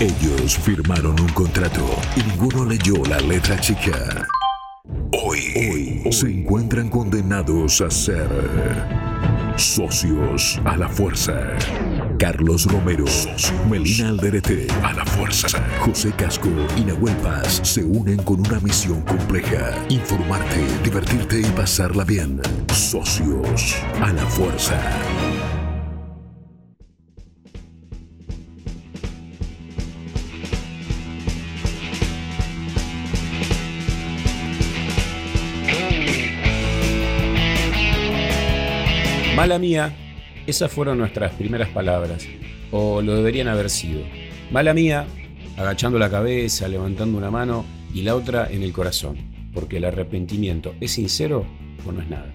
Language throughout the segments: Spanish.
Ellos firmaron un contrato y ninguno leyó la letra chica. Hoy, hoy se encuentran condenados a ser socios a la fuerza. Carlos Romero, Melina Alderete, a la fuerza. José Casco y Nahuel Paz se unen con una misión compleja. Informarte, divertirte y pasarla bien. Socios a la fuerza. Mala mía, esas fueron nuestras primeras palabras, o lo deberían haber sido. Mala mía, agachando la cabeza, levantando una mano y la otra en el corazón, porque el arrepentimiento es sincero o no es nada.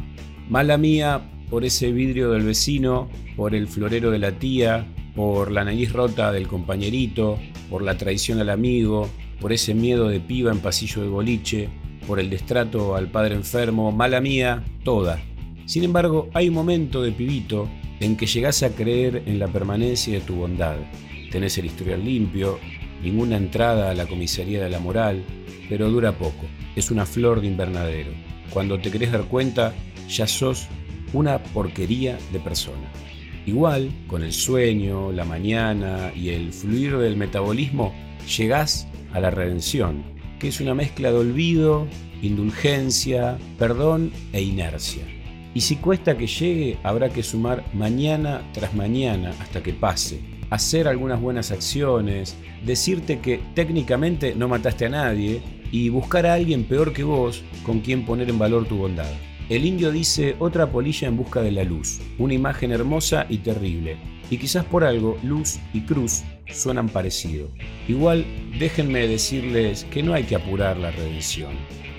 Mala mía por ese vidrio del vecino, por el florero de la tía, por la nariz rota del compañerito, por la traición al amigo, por ese miedo de piba en pasillo de boliche, por el destrato al padre enfermo, mala mía, toda, sin embargo, hay un momento de pibito en que llegás a creer en la permanencia de tu bondad. Tenés el historial limpio, ninguna entrada a la comisaría de la moral, pero dura poco. Es una flor de invernadero. Cuando te querés dar cuenta, ya sos una porquería de persona. Igual, con el sueño, la mañana y el fluir del metabolismo, llegás a la redención, que es una mezcla de olvido, indulgencia, perdón e inercia. Y si cuesta que llegue, habrá que sumar mañana tras mañana hasta que pase. Hacer algunas buenas acciones, decirte que técnicamente no mataste a nadie y buscar a alguien peor que vos con quien poner en valor tu bondad. El indio dice otra polilla en busca de la luz, una imagen hermosa y terrible. Y quizás por algo luz y cruz suenan parecido. Igual déjenme decirles que no hay que apurar la redención,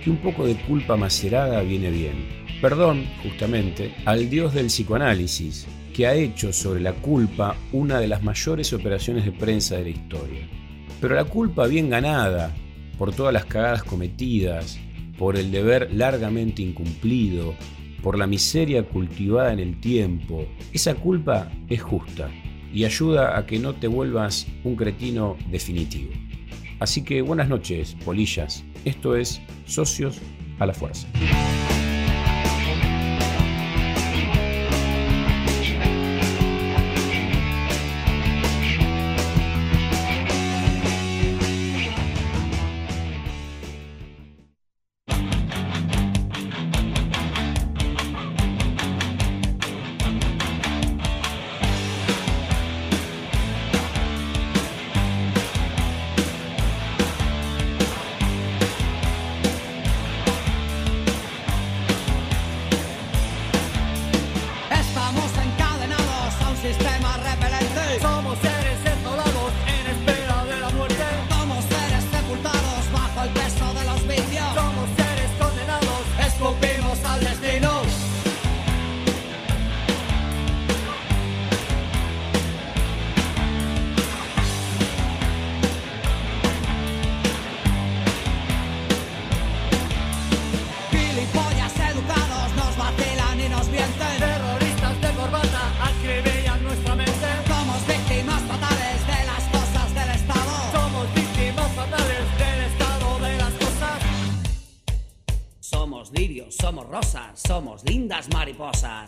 que un poco de culpa macerada viene bien perdón, justamente, al dios del psicoanálisis, que ha hecho sobre la culpa una de las mayores operaciones de prensa de la historia. Pero la culpa bien ganada, por todas las cagadas cometidas, por el deber largamente incumplido, por la miseria cultivada en el tiempo, esa culpa es justa y ayuda a que no te vuelvas un cretino definitivo. Así que buenas noches, polillas. Esto es Socios a la Fuerza.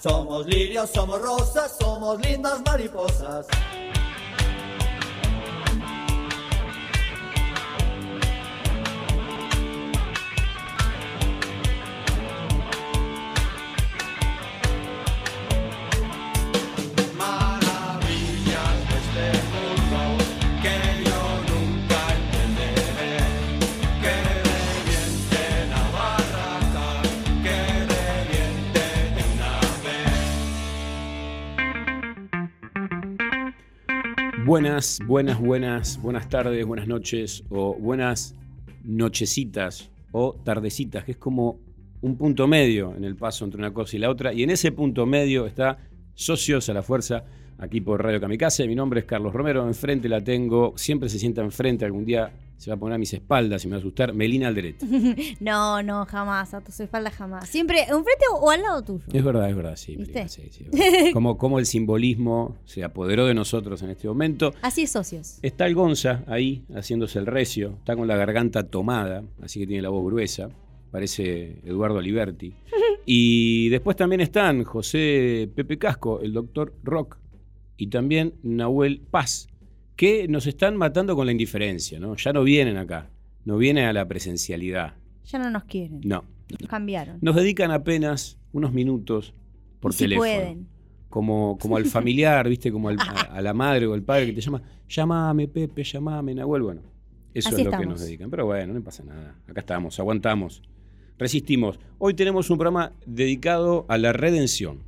Somos lirios, somos rosas, somos lindas mariposas. Buenas, buenas, buenas, buenas tardes, buenas noches o buenas nochecitas o tardecitas, que es como un punto medio en el paso entre una cosa y la otra. Y en ese punto medio está Socios a la Fuerza, aquí por Radio Kamikaze. Mi nombre es Carlos Romero, enfrente la tengo, siempre se sienta enfrente, algún día se va a poner a mis espaldas y me va a asustar. Melina Alderet. no, no, jamás, a tus espaldas jamás. Siempre enfrente o al lado tuyo. Es verdad, es verdad, sí. como, como el simbolismo se apoderó de nosotros en este momento. Así es, socios. Está el Gonza ahí, haciéndose el recio. Está con la garganta tomada, así que tiene la voz gruesa. Parece Eduardo Aliberti. y después también están José Pepe Casco, el doctor Rock, y también Nahuel Paz que nos están matando con la indiferencia, ¿no? Ya no vienen acá, no vienen a la presencialidad. Ya no nos quieren. No. Nos cambiaron. Nos dedican apenas unos minutos por si teléfono. pueden. Como, como al familiar, ¿viste? Como a, la madre o el padre que te llama, llamame, Pepe, llamame, Nahuel. Bueno, eso es lo que nos dedican. Pero bueno, no pasa nada. Acá estamos, aguantamos, resistimos. Hoy tenemos un programa dedicado a la redención.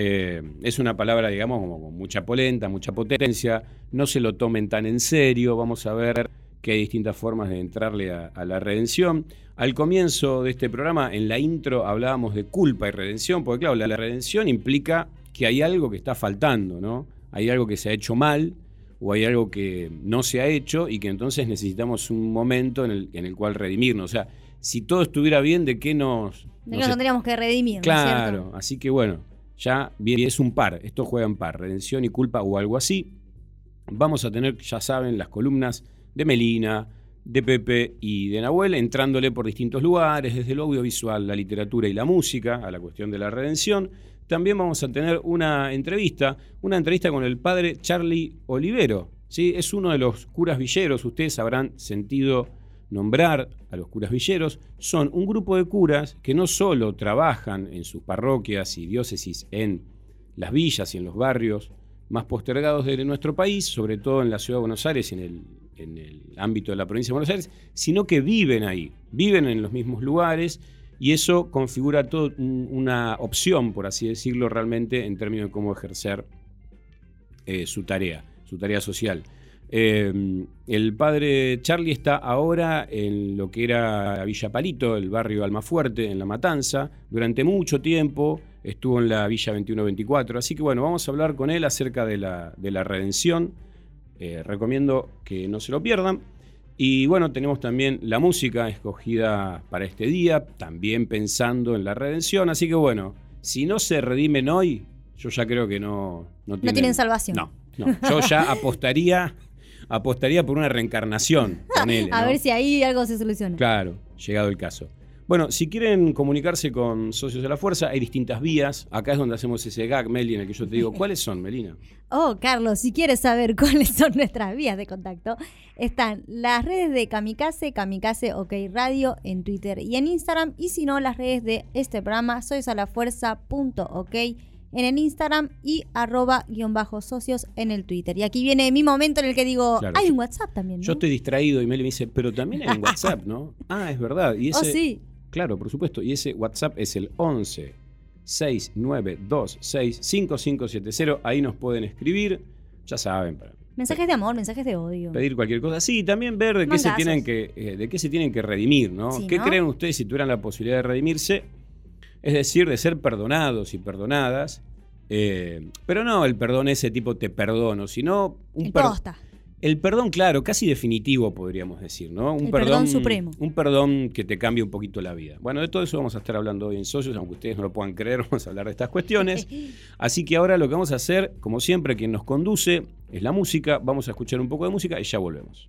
Eh, es una palabra, digamos, como con mucha polenta, mucha potencia. No se lo tomen tan en serio. Vamos a ver que hay distintas formas de entrarle a, la redención. Al comienzo de este programa, en la intro, hablábamos de culpa y redención, porque claro, la, redención implica que hay algo que está faltando, ¿no? Hay algo que se ha hecho mal o hay algo que no se ha hecho y que entonces necesitamos un momento en el, en el cual redimirnos. O sea, si todo estuviera bien, ¿de qué nos... ¿De qué nos tendríamos que redimir? Claro, así que bueno, ya es un par, esto juega en par, redención y culpa o algo así. Vamos a tener, ya saben, las columnas de Melina, de Pepe y de Nahuel, entrándole por distintos lugares, desde lo audiovisual, la literatura y la música, a la cuestión de la redención. También vamos a tener una entrevista, una entrevista con el padre Charlie Olivero. ¿sí? Es uno de los curas villeros, ustedes habrán sentido nombrar a los curas villeros, son un grupo de curas que no solo trabajan en sus parroquias y diócesis en las villas y en los barrios más postergados de nuestro país, sobre todo en la ciudad de Buenos Aires y en el, en el ámbito de la provincia de Buenos Aires, sino que viven ahí, viven en los mismos lugares y eso configura toda una opción, por así decirlo, realmente en términos de cómo ejercer eh, su tarea, su tarea social. Eh, el padre Charlie está ahora en lo que era Villa Palito, el barrio Almafuerte, en La Matanza. Durante mucho tiempo estuvo en la Villa 2124. Así que bueno, vamos a hablar con él acerca de la, de la redención. Eh, recomiendo que no se lo pierdan. Y bueno, tenemos también la música escogida para este día, también pensando en la redención. Así que bueno, si no se redimen hoy, yo ya creo que no, no, tienen, no tienen salvación. No, no. Yo ya apostaría apostaría por una reencarnación con él. A ver si ahí algo se soluciona. Claro, llegado el caso. Bueno, si quieren comunicarse con Socios de la Fuerza, hay distintas vías. Acá es donde hacemos ese gag, Meli, en el que yo te digo, ¿cuáles son, Melina? Oh, Carlos, si quieres saber cuáles son nuestras vías de contacto, están las redes de Kamikaze, Kamikaze OK Radio en Twitter y en Instagram, y si no, las redes de este programa, soysalafuerza.ok en el Instagram y arroba guion bajo socios en el Twitter. Y aquí viene mi momento en el que digo, hay un WhatsApp también. Yo estoy distraído y Meli me dice, pero también hay un WhatsApp, ¿no? ah, es verdad. Y oh, ese, oh, sí. Claro, por supuesto. Y ese WhatsApp es el 11 6926 5570. Ahí nos pueden escribir. Ya saben, Mensajes de amor, mensajes de odio. Pedir cualquier cosa. Sí, también ver de qué se tienen que, eh, de qué se tienen que redimir, ¿no? ¿Qué creen ustedes si tuvieran la posibilidad de redimirse? Es decir, de ser perdonados y perdonadas. Eh, pero no el perdón ese tipo te perdono, sino un el perdón. El perdón, claro, casi definitivo podríamos decir, ¿no? Un perdón, supremo. Un perdón que te cambie un poquito la vida. Bueno, de todo eso vamos a estar hablando hoy en Socios, aunque ustedes no lo puedan creer, vamos a hablar de estas cuestiones. Así que ahora lo que vamos a hacer, como siempre, quien nos conduce es la música. Vamos a escuchar un poco de música y ya volvemos.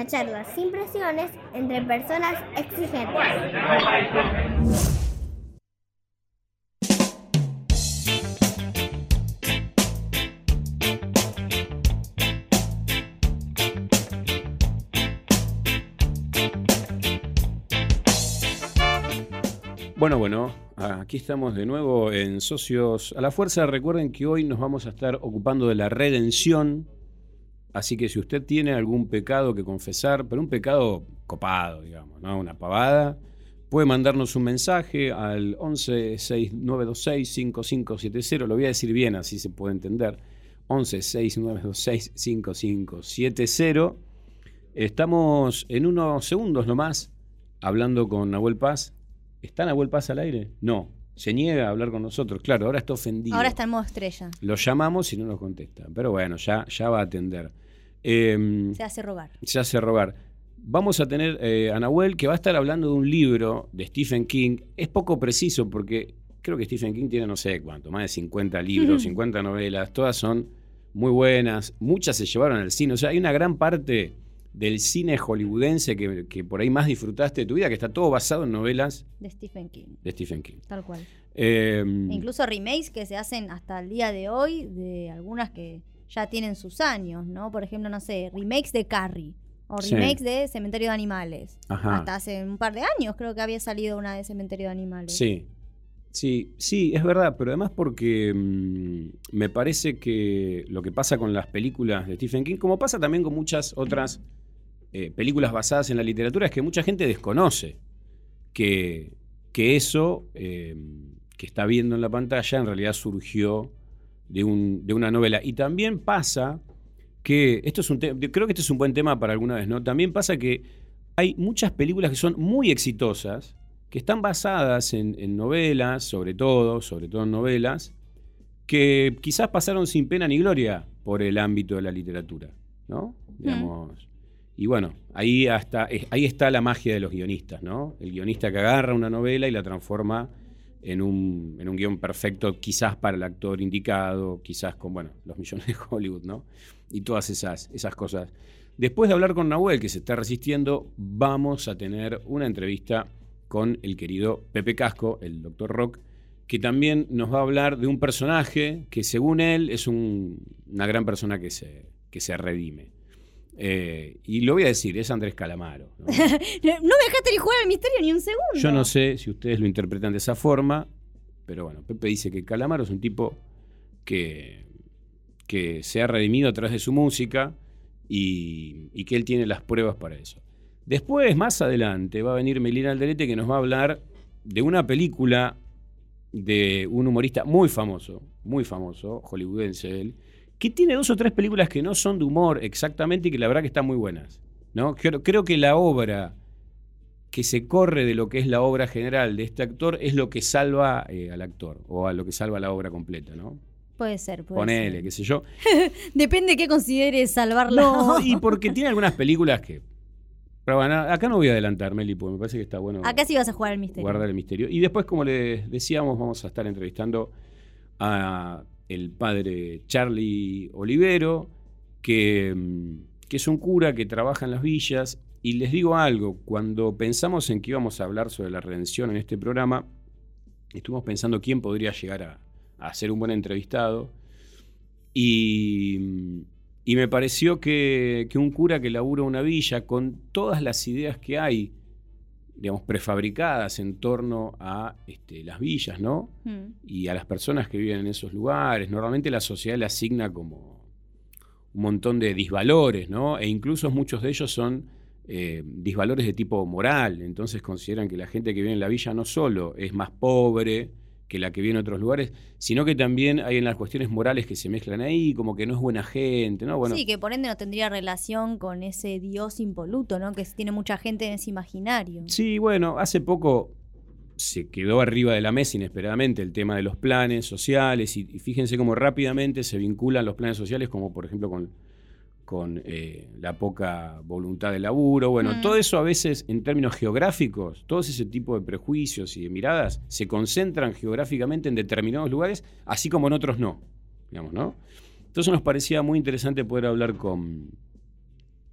una charla sin presiones entre personas exigentes. Bueno, bueno, aquí estamos de nuevo en Socios a la Fuerza. Recuerden que hoy nos vamos a estar ocupando de la redención. Así que si usted tiene algún pecado que confesar, pero un pecado copado, digamos, ¿no? Una pavada, puede mandarnos un mensaje al 1169265570. Lo voy a decir bien, así se puede entender. 1169265570. Estamos en unos segundos nomás hablando con Nahuel Paz ¿Está Nahuel Paz al aire? No. Se niega a hablar con nosotros. Claro, ahora está ofendido. Ahora está en modo estrella. Lo llamamos y no nos contesta. Pero bueno, ya, ya va a atender. Em, se hace rogar. Se hace rogar. Vamos a tener eh, a Nahuel que va a estar hablando de un libro de Stephen King. Es poco preciso porque creo que Stephen King tiene no sé cuánto, más de 50 libros, 50 novelas. Todas son muy buenas. Muchas se llevaron al cine. O sea, hay una gran parte del cine hollywoodense que, por ahí más disfrutaste de tu vida, que está todo basado en novelas de Stephen King. De Stephen King. Tal cual. Eh, e incluso remakes que se hacen hasta el día de hoy de algunas que ya tienen sus años, ¿no? Por ejemplo, no sé, remakes de Carrie. O remakes de Cementerio de Animales. Hasta hace un par de años creo que había salido una de Cementerio de Animales. Sí, Sí, sí, es verdad, pero además porque mm, me parece que lo que pasa con las películas de Stephen King, como pasa también con muchas otras eh, películas basadas en la literatura, es que mucha gente desconoce que, que eso eh, que está viendo en la pantalla en realidad surgió de, un, de una novela. Y también pasa que, esto es un creo que este es un buen tema para alguna vez, ¿no? También pasa que hay muchas películas que son muy exitosas, que están basadas en, novelas, sobre todo, sobre todo en novelas, que quizás pasaron sin pena ni gloria por el ámbito de la literatura, ¿no? Digamos. Y bueno, ahí, hasta, ahí está la magia de los guionistas, ¿no? El guionista que agarra una novela y la transforma en un, en un guion perfecto, quizás para el actor indicado, quizás con, bueno, los millones de Hollywood, ¿no? Y todas esas, esas cosas. Después de hablar con Nahuel, que se está resistiendo, vamos a tener una entrevista con el querido Pepe Casco, el doctor Rock, que también nos va a hablar de un personaje que según él es una gran persona que se, que se redime. Eh, y lo voy a decir, es Andrés Calamaro. ¿no? me dejaste ni jugar al misterio ni un segundo. Yo no sé si ustedes lo interpretan de esa forma, pero bueno, Pepe dice que Calamaro es un tipo que, que se ha redimido a través de su música y, y que él tiene las pruebas para eso. Después, más adelante, va a venir Melina Alderete que nos va a hablar de una película de un humorista muy famoso, muy famoso, hollywoodense él, que tiene dos o tres películas que no son de humor exactamente y que la verdad que están muy buenas. ¿no? Creo, creo que la obra que se corre de lo que es la obra general de este actor es lo que salva eh, al actor o a lo que salva la obra completa, ¿no? Puede ser, puede Ponele, qué sé yo. Depende de qué consideres salvarla. No, y porque tiene algunas películas que pero bueno, acá no voy a adelantar, Meli, porque me parece que está bueno. Acá sí vas a jugar el misterio. Guardar el misterio. Y después, como les decíamos, vamos a estar entrevistando a el padre Charlie Olivero, que, mm, que es un cura que trabaja en las villas. Y les digo algo, cuando pensamos en que íbamos a hablar sobre la redención en este programa, estuvimos pensando quién podría llegar a, a ser un buen entrevistado. Y mm, y me pareció que, un cura que labura una villa con todas las ideas que hay, digamos, prefabricadas en torno a este, las villas, ¿no? Hmm. Y a las personas que viven en esos lugares. Normalmente la sociedad le asigna como un montón de disvalores, ¿no? E incluso muchos de ellos son eh, disvalores de tipo moral. Entonces consideran que la gente que vive en la villa no solo es más pobre, que la que viene en otros lugares, sino que también hay en las cuestiones morales que se mezclan ahí, como que no es buena gente, ¿no? Bueno, sí, que por ende no tendría relación con ese Dios impoluto, ¿no? Que tiene mucha gente en ese imaginario. Sí, bueno, hace poco se quedó arriba de la mesa inesperadamente el tema de los planes sociales y, y fíjense cómo rápidamente se vinculan los planes sociales, como por ejemplo con con eh, la poca voluntad de laburo. Bueno, mm. todo eso a veces en términos geográficos, todos ese tipo de prejuicios y de miradas se concentran geográficamente en determinados lugares, así como en otros no. Digamos, ¿no? Entonces nos parecía muy interesante poder hablar con,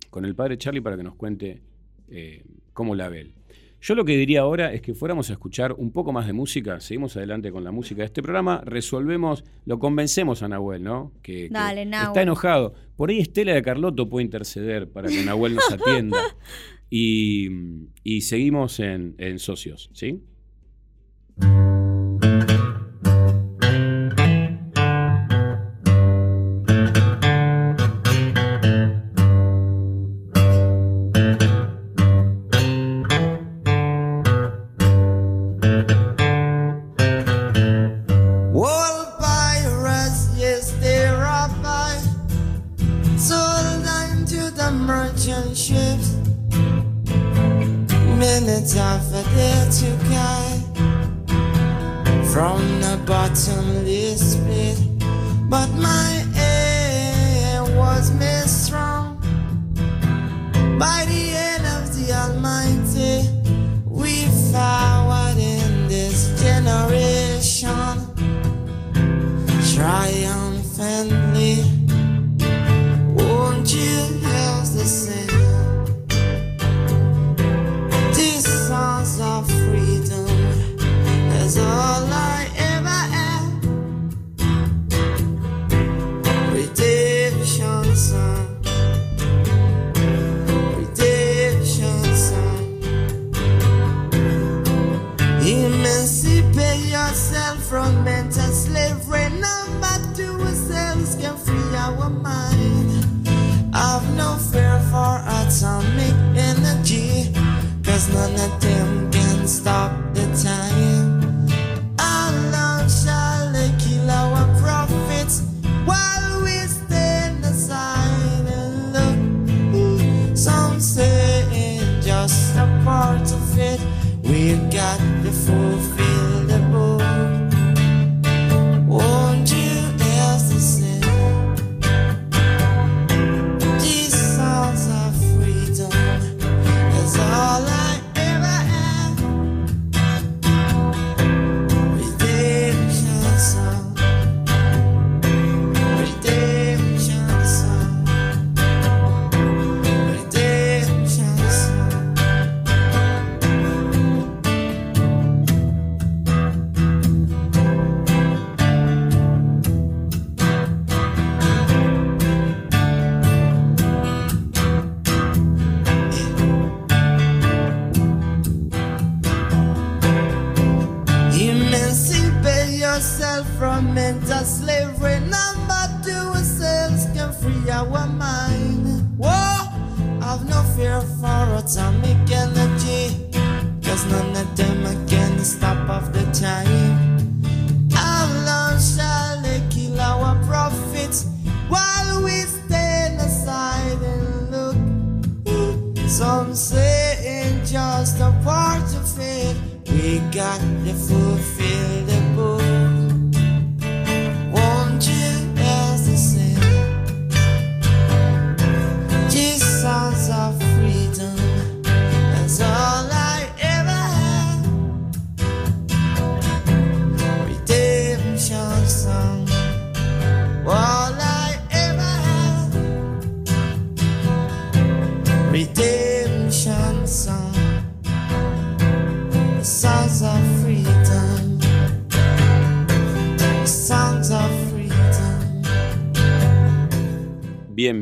con el padre Charlie para que nos cuente eh, cómo la ve él. Yo lo que diría ahora es que fuéramos a escuchar un poco más de música, seguimos adelante con la música de este programa, resolvemos, lo convencemos a Nahuel, ¿no? Que, que Dale, Nahuel. está enojado. Por ahí Estela de Carlotto puede interceder para que Nahuel nos atienda. y, y seguimos en, en socios, ¿sí?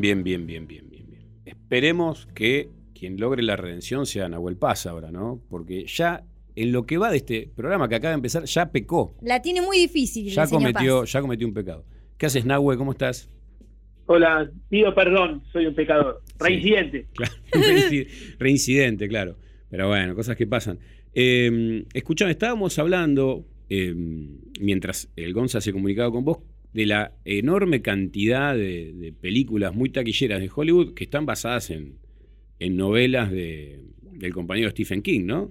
Bien, bien, bien, bien, bien, bien. Esperemos que quien logre la redención sea Nahuel Paz ahora, ¿no? Porque ya en lo que va de este programa que acaba de empezar, ya pecó. La tiene muy difícil. Ya el señor cometió, Paz. ya cometió un pecado. ¿Qué haces, Nahuel? ¿Cómo estás? Hola, pido perdón, soy un pecador. Reincidente. Claro, reinci- reincidente, claro. Pero bueno, cosas que pasan. Eh, escuchame, estábamos hablando, eh, mientras el Gonza se comunicaba con vos, de la enorme cantidad de, de películas muy taquilleras de Hollywood que están basadas en, en novelas de, del compañero Stephen King, ¿no?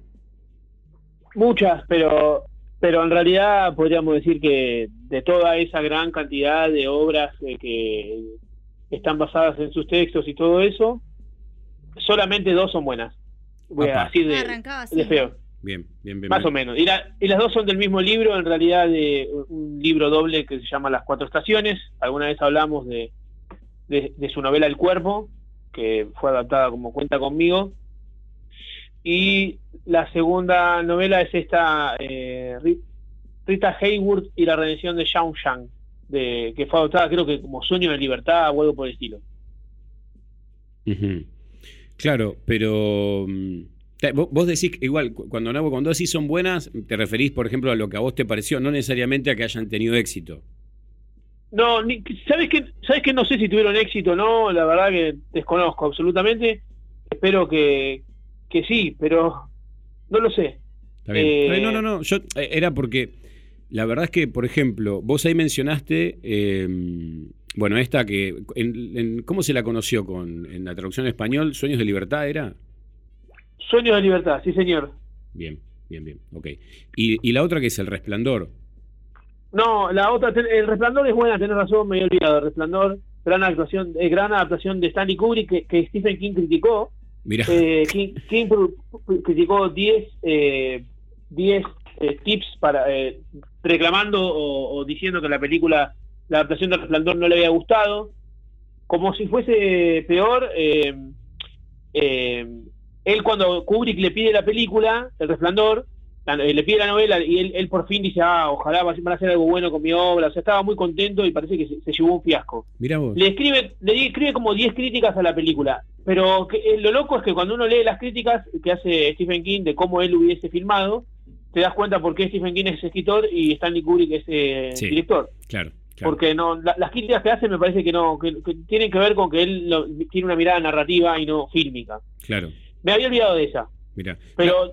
Muchas, pero, pero en realidad podríamos decir que de toda esa gran cantidad de obras eh, que están basadas en sus textos y todo eso, solamente dos son buenas. Voy Apa. a decir de, así. de feo. Bien, bien, bien. Más bien. o menos. Y, la- y las dos son del mismo libro, en realidad de un libro doble que se llama Las Cuatro Estaciones. Alguna vez hablamos de, de, de su novela El Cuerpo, que fue adaptada como Cuenta conmigo. Y la segunda novela es esta, eh, Ri- Rita Hayworth y la redención de Shao Shang, de, que fue adoptada creo que como Sueño de Libertad o algo por el estilo. Claro, pero mm, vos decís igual cu- cuando no- cuando decís son buenas, te referís, por ejemplo, a lo que a vos te pareció, no necesariamente a que hayan tenido éxito. No, ni- ¿sabes que ¿Sabes que No sé si tuvieron éxito o no, la verdad que desconozco absolutamente. Espero que, que sí, pero no lo sé. Está bien. Eh, Eh, no, no, no. Yo, eh, era porque la verdad es que, por ejemplo, vos ahí mencionaste, eh, bueno, esta que, en- en- ¿cómo se la conoció con en la traducción en español? ¿Sueños de libertad era? Sueños de Libertad, sí señor. Bien, bien, bien. Ok. Y, y la otra que es El Resplandor. No, la otra, El Resplandor es buena, tenés razón, me había olvidado. El Resplandor, gran actuación, eh, gran adaptación de Stanley Kubrick que, que Stephen King criticó. Mira, Eh, King, criticó 10 eh, 10 eh, tips para eh, reclamando o, o diciendo que la película, la adaptación del Resplandor no le había gustado. Como si fuese peor, eh, él cuando Kubrick le pide la película, El Resplandor, la- eh, le pide la novela y él, él por fin dice, ah, ojalá van a hacer algo bueno con mi obra. O sea, estaba muy contento y parece que se, se llevó un fiasco mira vos. le escribe le escribe como 10 críticas a la película pero que, eh, lo loco es que cuando uno lee las críticas que hace Stephen King de cómo él hubiese filmado te das cuenta por qué Stephen King es escritor y Stanley Kubrick es eh, Sí. director Claro, claro. porque no la- las críticas que hace me parece que no que, que tienen que ver con que él lo- tiene una mirada narrativa y no fílmica Claro, me había olvidado de esa mira. pero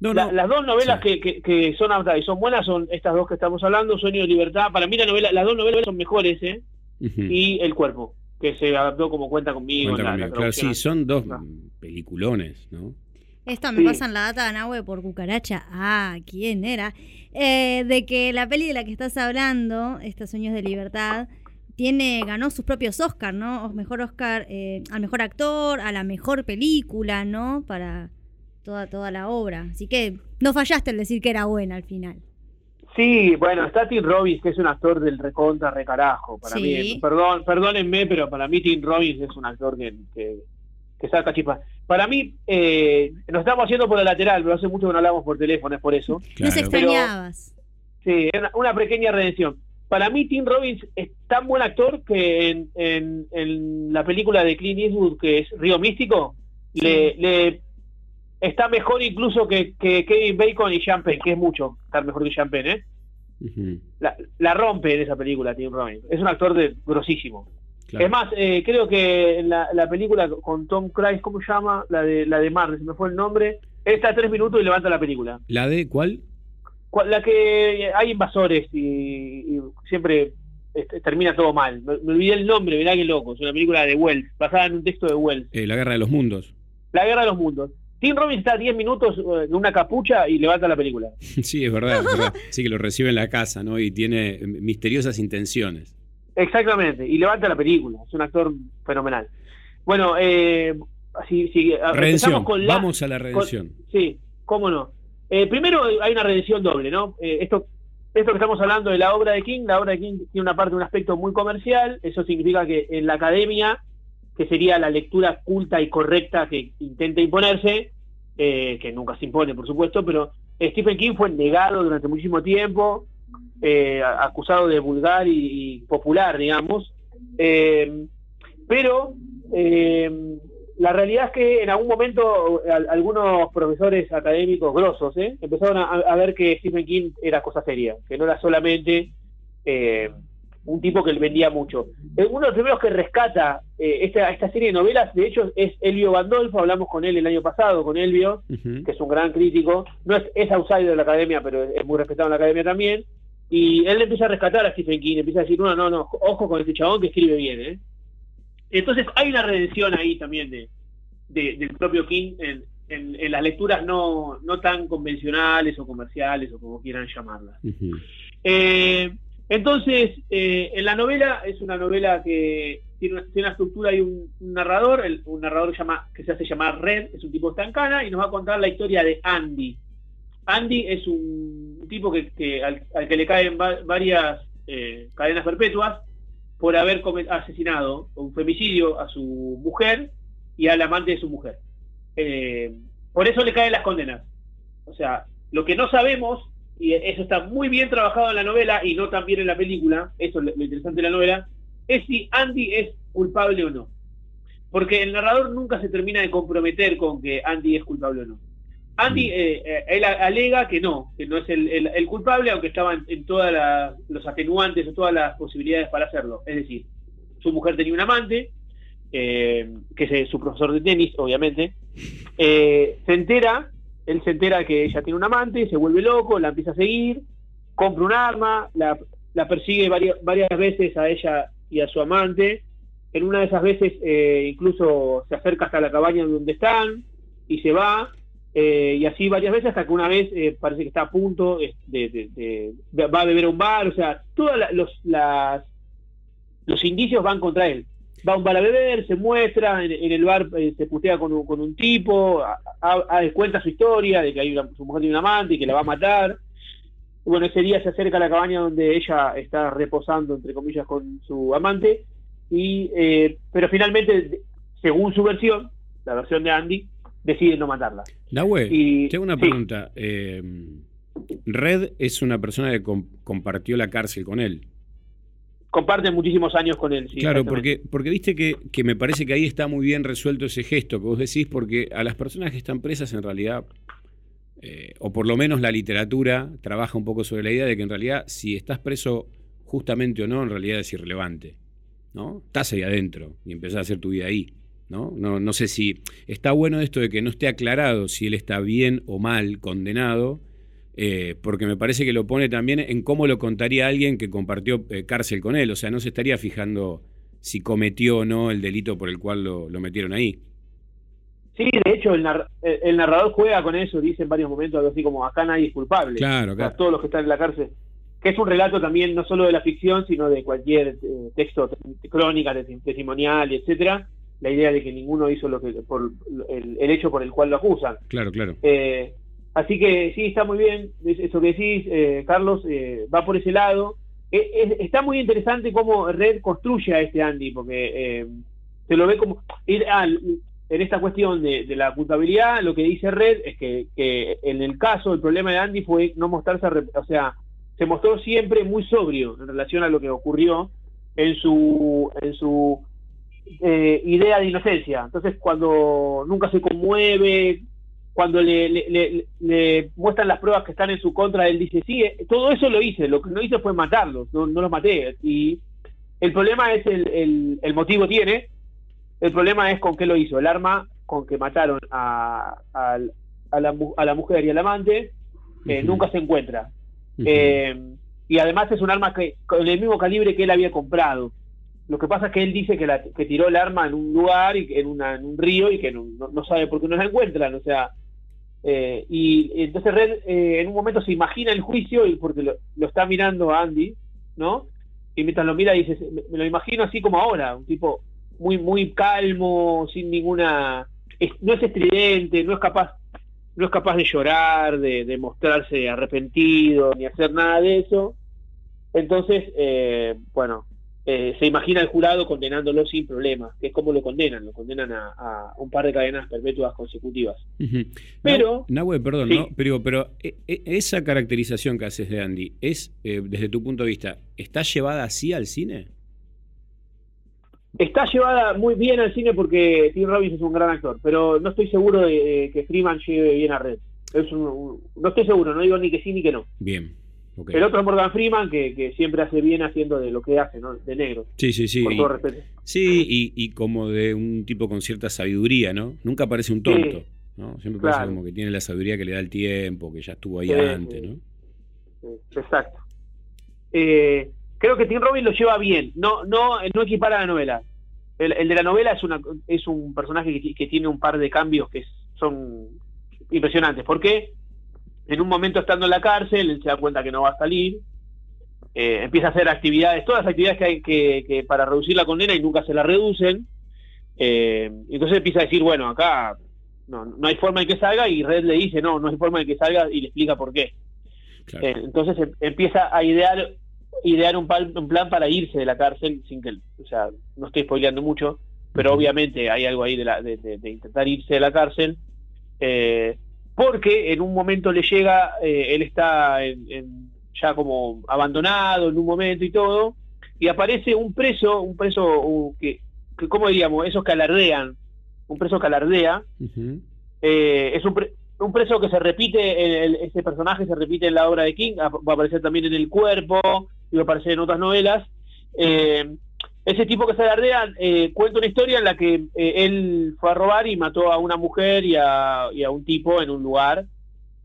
No, la- no. las dos novelas Sí. que, que, que son adaptadas y son buenas son estas dos que estamos hablando Sueño de Libertad para mí la novela las dos novelas son mejores ¿eh? Y El Cuerpo que se adaptó como Cuenta conmigo Cuenta la- la. Claro, sí, son dos Ah. peliculones, ¿no? Esto me Sí. pasan la data de Nahue por cucaracha. Ah, ¿quién era? Eh, de que la peli de la que estás hablando, Estos Sueños de Libertad, tiene, ganó sus propios Oscar, ¿no? O mejor Oscar eh, al mejor actor, a la mejor película, ¿no? Para toda, toda la obra. Así que no fallaste al decir que era buena al final. Sí, bueno, está Tim Robbins, que es un actor del recontra recarajo. Para Sí. mí, perdón, perdónenme, pero para mí Tim Robbins es un actor que, que, que saca chispas. Para mí, eh, nos estamos haciendo por la lateral, pero hace mucho que no hablamos por teléfono, es por eso. Claro. Nos extrañabas. Sí, una, una pequeña redención. Para mí, Tim Robbins es tan buen actor que en, en- en la película de Clint Eastwood, que es Río Místico, Sí. le, le está mejor incluso que, que Kevin Bacon y Penn, que es mucho estar mejor que Penn, ¿eh? La, la rompe en esa película Tim Robbins. Es un actor de, grosísimo. claro. Es más, eh, creo que en la, la película con Tom Cruise, ¿cómo se llama? La de la de Marvel, se me fue el nombre. Está a tres minutos y levanta la película. ¿La de cuál? La que hay invasores y, y siempre este, termina todo mal. Me, me olvidé el nombre, mirá qué loco. Es una película de Wells, basada en un texto de Wells. Eh, la Guerra de los Mundos. La guerra de los mundos. Tim Robbins está a 10 minutos eh, en una capucha y levanta la película. Sí, es verdad, es verdad. Sí que lo recibe en la casa, ¿no? Y tiene eh, misteriosas intenciones. Exactamente, y levanta la película. Es un actor fenomenal. Bueno, eh, si, si, Redención. con la- Vamos a la redención. Sí, cómo no. Eh, primero hay una redención doble, ¿no? Eh, esto, esto que estamos hablando de la obra de King, la obra de King tiene una parte, un aspecto muy comercial. Eso significa que en la academia, que sería la lectura culta y correcta que intenta imponerse, eh, que nunca se impone, por supuesto, pero Stephen King fue negado durante muchísimo tiempo, eh, acusado de vulgar y, y popular, digamos. Pero la realidad es que en algún momento al- algunos profesores académicos grosos ¿eh? empezaron a, a ver que Stephen King era cosa seria, que no era solamente eh, un tipo que vendía mucho. Eh, Uno de los primeros que rescata eh, esta, esta serie de novelas, de hecho, es Elvio Gandolfo, hablamos con él el año pasado, con Elvio, que es un gran crítico, no es, es outsider de la academia, pero es, es muy respetado en la academia también, y él empieza a rescatar a Stephen King, empieza a decir, no, no, no, ojo con este chabón que escribe bien, ¿eh? Entonces hay una redención ahí también de, de- del propio King en, en- en las lecturas no, no tan convencionales o comerciales o como quieran llamarlas. Eh, entonces, eh, en la novela es una novela que tiene una, tiene una estructura y un, un narrador, el- un narrador que, llama, que se hace llamar Red, es un tipo estancana y nos va a contar la historia de Andy. Andy es un tipo que, que al, al que le caen va- varias eh, cadenas perpetuas por haber asesinado un femicidio a su mujer y al amante de su mujer. Eh, por eso le caen las condenas. O sea, lo que no sabemos, y eso está muy bien trabajado en la novela y no tan bien en la película, eso es lo interesante de la novela, es si Andy es culpable o no. Porque el narrador nunca se termina de comprometer con que Andy es culpable o no. Andy, eh, eh, él alega que no, que no es el, culpable, aunque estaban en, todos los atenuantes o todas las posibilidades para hacerlo. Es decir, su mujer tenía un amante, eh, que es su profesor de tenis, obviamente, se entera, él se entera que ella tiene un amante, se vuelve loco, la empieza a seguir, compra un arma, la, persigue varias, varias veces a ella y a su amante, en una de esas veces incluso se acerca hasta la cabaña donde están y se va, eh, y así varias veces hasta que una vez eh, parece que está a punto de, va a beber a un bar, o sea, todos los, las, los indicios van contra él. Va a un bar a beber, se muestra, en, el bar eh, se putea con un, con un tipo, cuenta su historia de que hay su mujer tiene un amante y que la va a matar. Bueno, ese día se acerca a la cabaña donde ella está reposando, entre comillas, con su amante, y pero finalmente, según su versión, la versión de Andy, decide no matarla. Nahue, y, tengo una pregunta. Eh, Red es una persona que compartió la cárcel con él. Comparte muchísimos años con él. claro, porque, porque viste que, que, me parece que ahí está muy bien resuelto ese gesto que vos decís, porque a las personas que están presas en realidad, eh, o por lo menos la literatura trabaja un poco sobre la idea de que en realidad si estás preso justamente o no, en realidad es irrelevante. ¿no? Estás ahí adentro y empezás a hacer tu vida ahí. ¿No? No, no sé si está bueno esto de que no esté aclarado si él está bien o mal condenado, eh, porque me parece que lo pone también en cómo lo contaría alguien que compartió eh, cárcel con él, o sea, no se estaría fijando si cometió o no el delito por el cual lo, metieron ahí. Sí, de hecho, el, narrador juega con eso, dice en varios momentos algo así como acá nadie es culpable. Claro, claro. todos los que están en la cárcel. Que es un relato también no solo de la ficción, sino de cualquier eh, texto, crónica, testimonial, etcétera la idea de que ninguno hizo lo que por el, hecho por el cual lo acusan. Claro, claro. Eh, así que sí, está muy bien eso que decís, eh, Carlos, eh, va por ese lado. está muy interesante cómo Red construye a este Andy, porque se lo ve como... Ah, en esta cuestión de, la culpabilidad, lo que dice Red es que, que, en el caso, el problema de Andy fue no mostrarse, o sea, se mostró siempre muy sobrio en relación a lo que ocurrió en su, en su eh, idea de inocencia. Entonces, cuando nunca se conmueve, cuando le, muestran las pruebas que están en su contra, él dice, sí, eh, todo eso lo hice, lo que no hice fue matarlos, no, los maté. Y el problema es el, el, motivo tiene, el problema es con qué lo hizo, el arma con que mataron a, a, la, a la, mujer y al amante, eh, nunca se encuentra. y además es un arma que con el mismo calibre que él había comprado. Lo que pasa es que él dice que, la, que tiró el arma en un lugar, y en, una, en un río, y que no, no, sabe por qué no la encuentran. O sea, eh, y entonces Red eh, en un momento se imagina el juicio, y porque lo, está mirando Andy, ¿no? Y mientras lo mira dice, me, lo imagino así como ahora, un tipo muy, muy calmo, sin ninguna... no es estridente, no es capaz no es capaz de llorar, de, de mostrarse arrepentido, ni hacer nada de eso. Entonces, eh, bueno, eh, se imagina el jurado condenándolo sin problemas, que es como lo condenan, lo condenan a, un par de cadenas perpetuas consecutivas. Pero... perdón, ¿no? Pero, pero eh, eh, esa caracterización que haces de Andy, es, desde tu punto de vista, ¿está llevada así al cine? Está llevada muy bien al cine porque Tim Robbins es un gran actor, pero no estoy seguro de que Freeman lleve bien a Red. no estoy seguro, no digo ni que sí ni que no. Bien. El otro es Morgan Freeman, que, siempre hace bien haciendo de lo que hace, ¿no? De negro. Sí, sí, sí. Con todo respeto. Sí, y, como de un tipo con cierta sabiduría, ¿no? Nunca parece un tonto, ¿no? Siempre parece como que tiene la sabiduría que le da el tiempo, que ya estuvo ahí antes, ¿no? exacto. Eh, creo que Tim Robbins lo lleva bien, no, no, no equipara la novela. El, de la novela es, una, es un personaje que, que tiene un par de cambios que son impresionantes. ¿Por qué? En un momento estando en la cárcel, él se da cuenta que no va a salir, eh, empieza a hacer actividades, todas las actividades que hay que, para reducir la condena y nunca se la reducen, eh, entonces empieza a decir, bueno, acá no, no hay forma de que salga y Red le dice, no, no hay forma de que salga y le explica por qué. Eh, entonces em, empieza a idear idear un, plan para irse de la cárcel sin que, o sea, no estoy spoileando mucho, pero obviamente hay algo ahí de, la, de, de- de intentar irse de la cárcel, eh, porque en un momento le llega, eh, él está en- en- ya como abandonado en un momento y todo, y aparece un preso, un preso que, que, ¿cómo diríamos? Esos que alardean, un preso que alardea, eh, es un, pre- un preso que se repite, en el- ese personaje se repite en la obra de King, va a aparecer también en El Cuerpo, y va a aparecer en otras novelas. Eh, ese tipo que se alardea eh, cuenta una historia en la que eh, él fue a robar y mató a una mujer y a, y a un tipo en un lugar.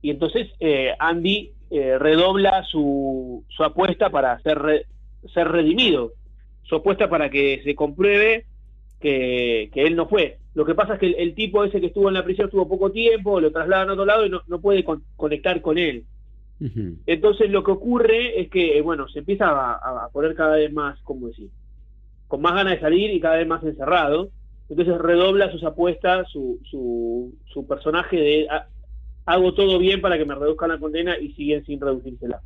Y entonces eh, Andy eh, redobla su, su apuesta para ser, re- ser redimido, su apuesta para que se compruebe que, que él no fue. Lo que pasa es que el, el tipo ese que estuvo en la prisión estuvo poco tiempo, lo trasladan a otro lado y no, no puede con- conectar con él. Entonces lo que ocurre es que, eh, bueno, se empieza a, a poner cada vez más, ¿cómo decir? Con más ganas de salir y cada vez más encerrado. Entonces redobla sus apuestas, su, su, su personaje de "Ah, hago todo bien para que me reduzcan la condena y siguen sin reducírsela.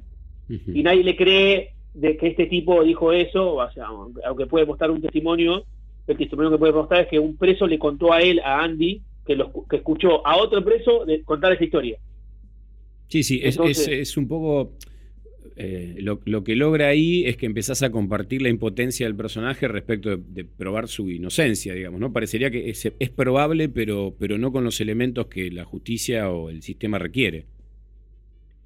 Y nadie le cree de que este tipo dijo eso, o sea, aunque- puede mostrar un testimonio, el testimonio que puede mostrar es que un preso le contó a él, a Andy, que, lo, escu- que escuchó a otro preso de contar esa historia. Sí, sí, es, es- es un poco... eh, lo, lo que logra ahí es que empezás a compartir la impotencia del personaje respecto de, probar su inocencia, digamos, ¿no? Parecería que es, probable, pero, pero no con los elementos que la justicia o el sistema requiere.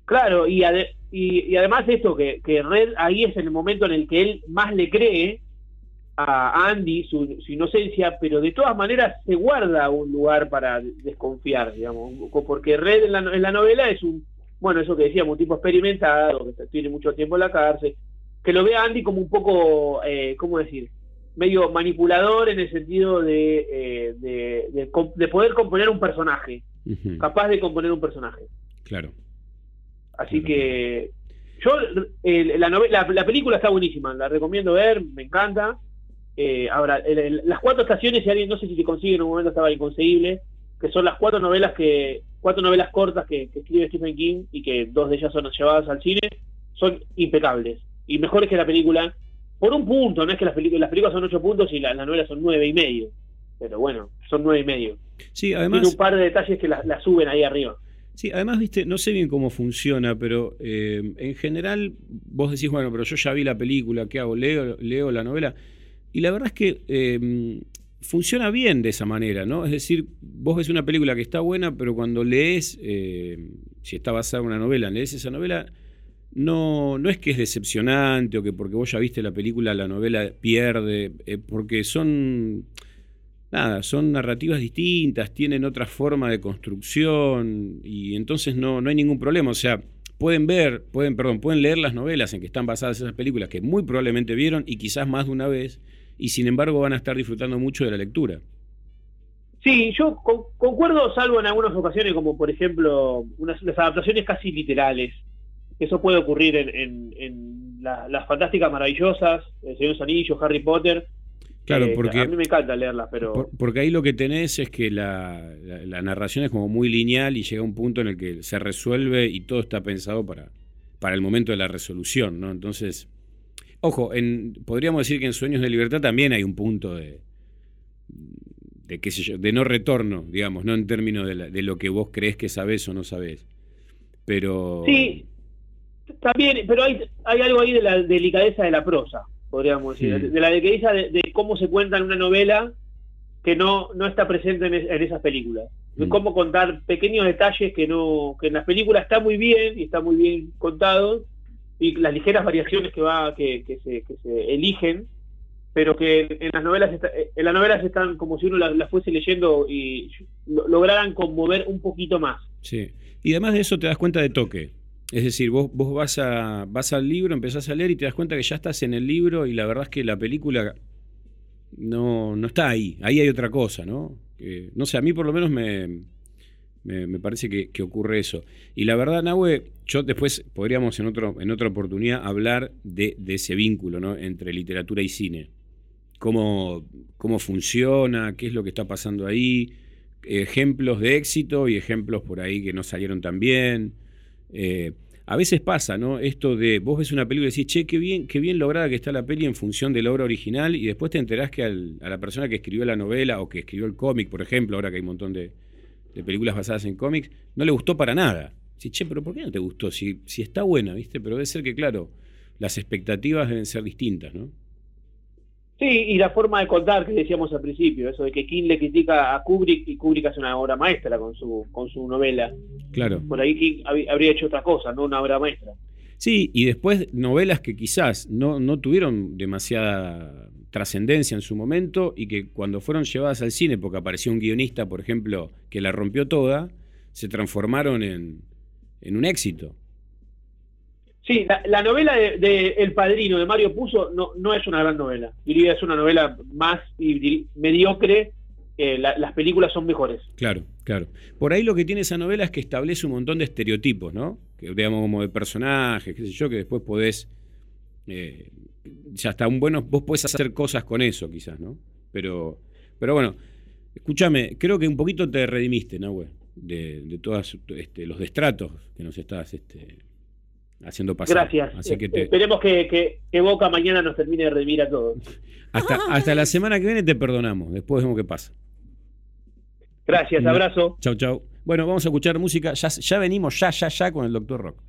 Claro, y, ade- y, y además esto, que, Red ahí es el momento en el que él más le cree a Andy su, inocencia, pero de todas maneras se guarda un lugar para desconfiar, digamos, porque Red en la, en la novela es un, bueno, eso que decíamos, un tipo experimentado, que tiene mucho tiempo en la cárcel, que lo ve a Andy como un poco, eh, ¿cómo decir? medio manipulador en el sentido de, eh, de, de de poder componer un personaje, capaz de componer un personaje. Claro. Así Claro, que yo eh, la, la, la película está buenísima, la recomiendo ver, me encanta. Eh, ahora, el- el- las cuatro estaciones, si alguien no sé si se consigue en un momento estaba inconseguible, que son las cuatro novelas que cuatro novelas cortas que, que escribe Stephen King y que dos de ellas son llevadas al cine, son impecables y mejores que la película por un punto, no es que las, películas las películas son ocho puntos y la- las novelas son nueve y medio, pero bueno, son nueve y medio. Sí, Tiene además... un par de detalles que las las suben ahí arriba. Sí, además, viste, no sé bien cómo funciona, pero eh, en general vos decís, bueno, pero yo ya vi la película, ¿qué hago? Leo, leo la novela. Y la verdad es que eh, funciona bien de esa manera, ¿no? Es decir, vos ves una película que está buena, pero cuando lees, eh, si está basada en una novela, lees esa novela, no, no es que es decepcionante o que porque vos ya viste la película, la novela pierde, eh, porque son nada, son narrativas distintas, tienen otra forma de construcción y entonces no, no hay ningún problema. O sea, pueden ver, pueden, perdón, pueden leer las novelas en que están basadas esas películas que muy probablemente vieron y quizás más de una vez, y sin embargo van a estar disfrutando mucho de la lectura. Sí, yo con- concuerdo, salvo en algunas ocasiones, como por ejemplo unas las adaptaciones casi literales. Eso puede ocurrir en, en- en la- las fantásticas maravillosas, El Señor de los Anillos, Harry Potter. Claro, Eh, porque- a mí me encanta leerlas, pero Por- porque ahí lo que tenés es que la, la- la narración es como muy lineal y llega un punto en el que se resuelve y todo está pensado para, para el momento de la resolución, ¿no? Entonces, ojo, en, podríamos decir que en Sueños de Libertad también hay un punto de, de qué sé yo, de no retorno, digamos, no en términos de, la- de lo que vos crees que sabés o no sabés. Pero... sí, también, pero hay, hay algo ahí de la delicadeza de la prosa, podríamos decir, Sí. de, de la delicadeza de, de cómo se cuenta en una novela que no, no está presente en, es- en esas películas. De Mm. cómo contar pequeños detalles que no que en las películas está muy bien y está muy bien contado y las ligeras variaciones que va que, se, eligen pero que en las novelas está- en las novelas están como si uno las, fuese leyendo y lo- lograran conmover un poquito más Sí. Y además de eso te das cuenta de toque. Es decir, vos, vos vas, a, vas al libro, empezás a leer y te das cuenta que ya estás en el libro y la verdad es que la película no, no está ahí. Ahí hay otra cosa, ¿no? Que, no sé, a mí por lo menos me, me, parece que, que ocurre eso. Y la verdad, Nahue, yo después podríamos en, otro, en otra oportunidad hablar de, de ese vínculo ¿no? entre literatura y cine. Cómo, cómo funciona, qué es lo que está pasando ahí, ejemplos de éxito y ejemplos por ahí que no salieron tan bien. Eh, a veces pasa, ¿no? Esto de vos ves una película y decís, che, qué bien, qué bien lograda que está la peli en función de la obra original, y después te enterás que a la persona que escribió la novela o que escribió el cómic, por ejemplo, ahora que hay un montón de, de películas basadas en cómics, no le gustó para nada. Sí, che, pero ¿por qué no te gustó? Si, si está buena, ¿viste? Pero debe ser que, claro, las expectativas deben ser distintas, ¿no? Sí, y la forma de contar que decíamos al principio, eso de que King le critica a Kubrick y Kubrick hace una obra maestra con su, con su novela. Claro. Por ahí King hab- habría hecho otra cosa, no una obra maestra. Sí, y después novelas que quizás no, no tuvieron demasiada trascendencia en su momento y que cuando fueron llevadas al cine, porque apareció un guionista, por ejemplo, que la rompió toda, se transformaron en, en un éxito. Sí, la, la novela de, de El Padrino de Mario Puzo no, no es una gran novela. Diría es una novela más mediocre. eh, la- las películas son mejores. Claro, claro. Por ahí lo que tiene esa novela es que establece un montón de estereotipos, ¿no? Que digamos como de personajes, qué sé yo, que después podés. eh, ya está un bueno, vos podés hacer cosas con eso, quizás, ¿no? Pero, pero bueno, escúchame, creo que un poquito te redimiste, Nahue, de, de todos este, los destratos que nos estás este, haciendo pasar. Gracias. Así que te, Esperemos que, que- que Boca mañana nos termine de redimir a todos. hasta, hasta la semana que viene te perdonamos, después vemos qué pasa. Gracias, abrazo. Chau, chau. Bueno, vamos a escuchar música. Ya, ya venimos, ya, ya, ya con el Doctor Rock.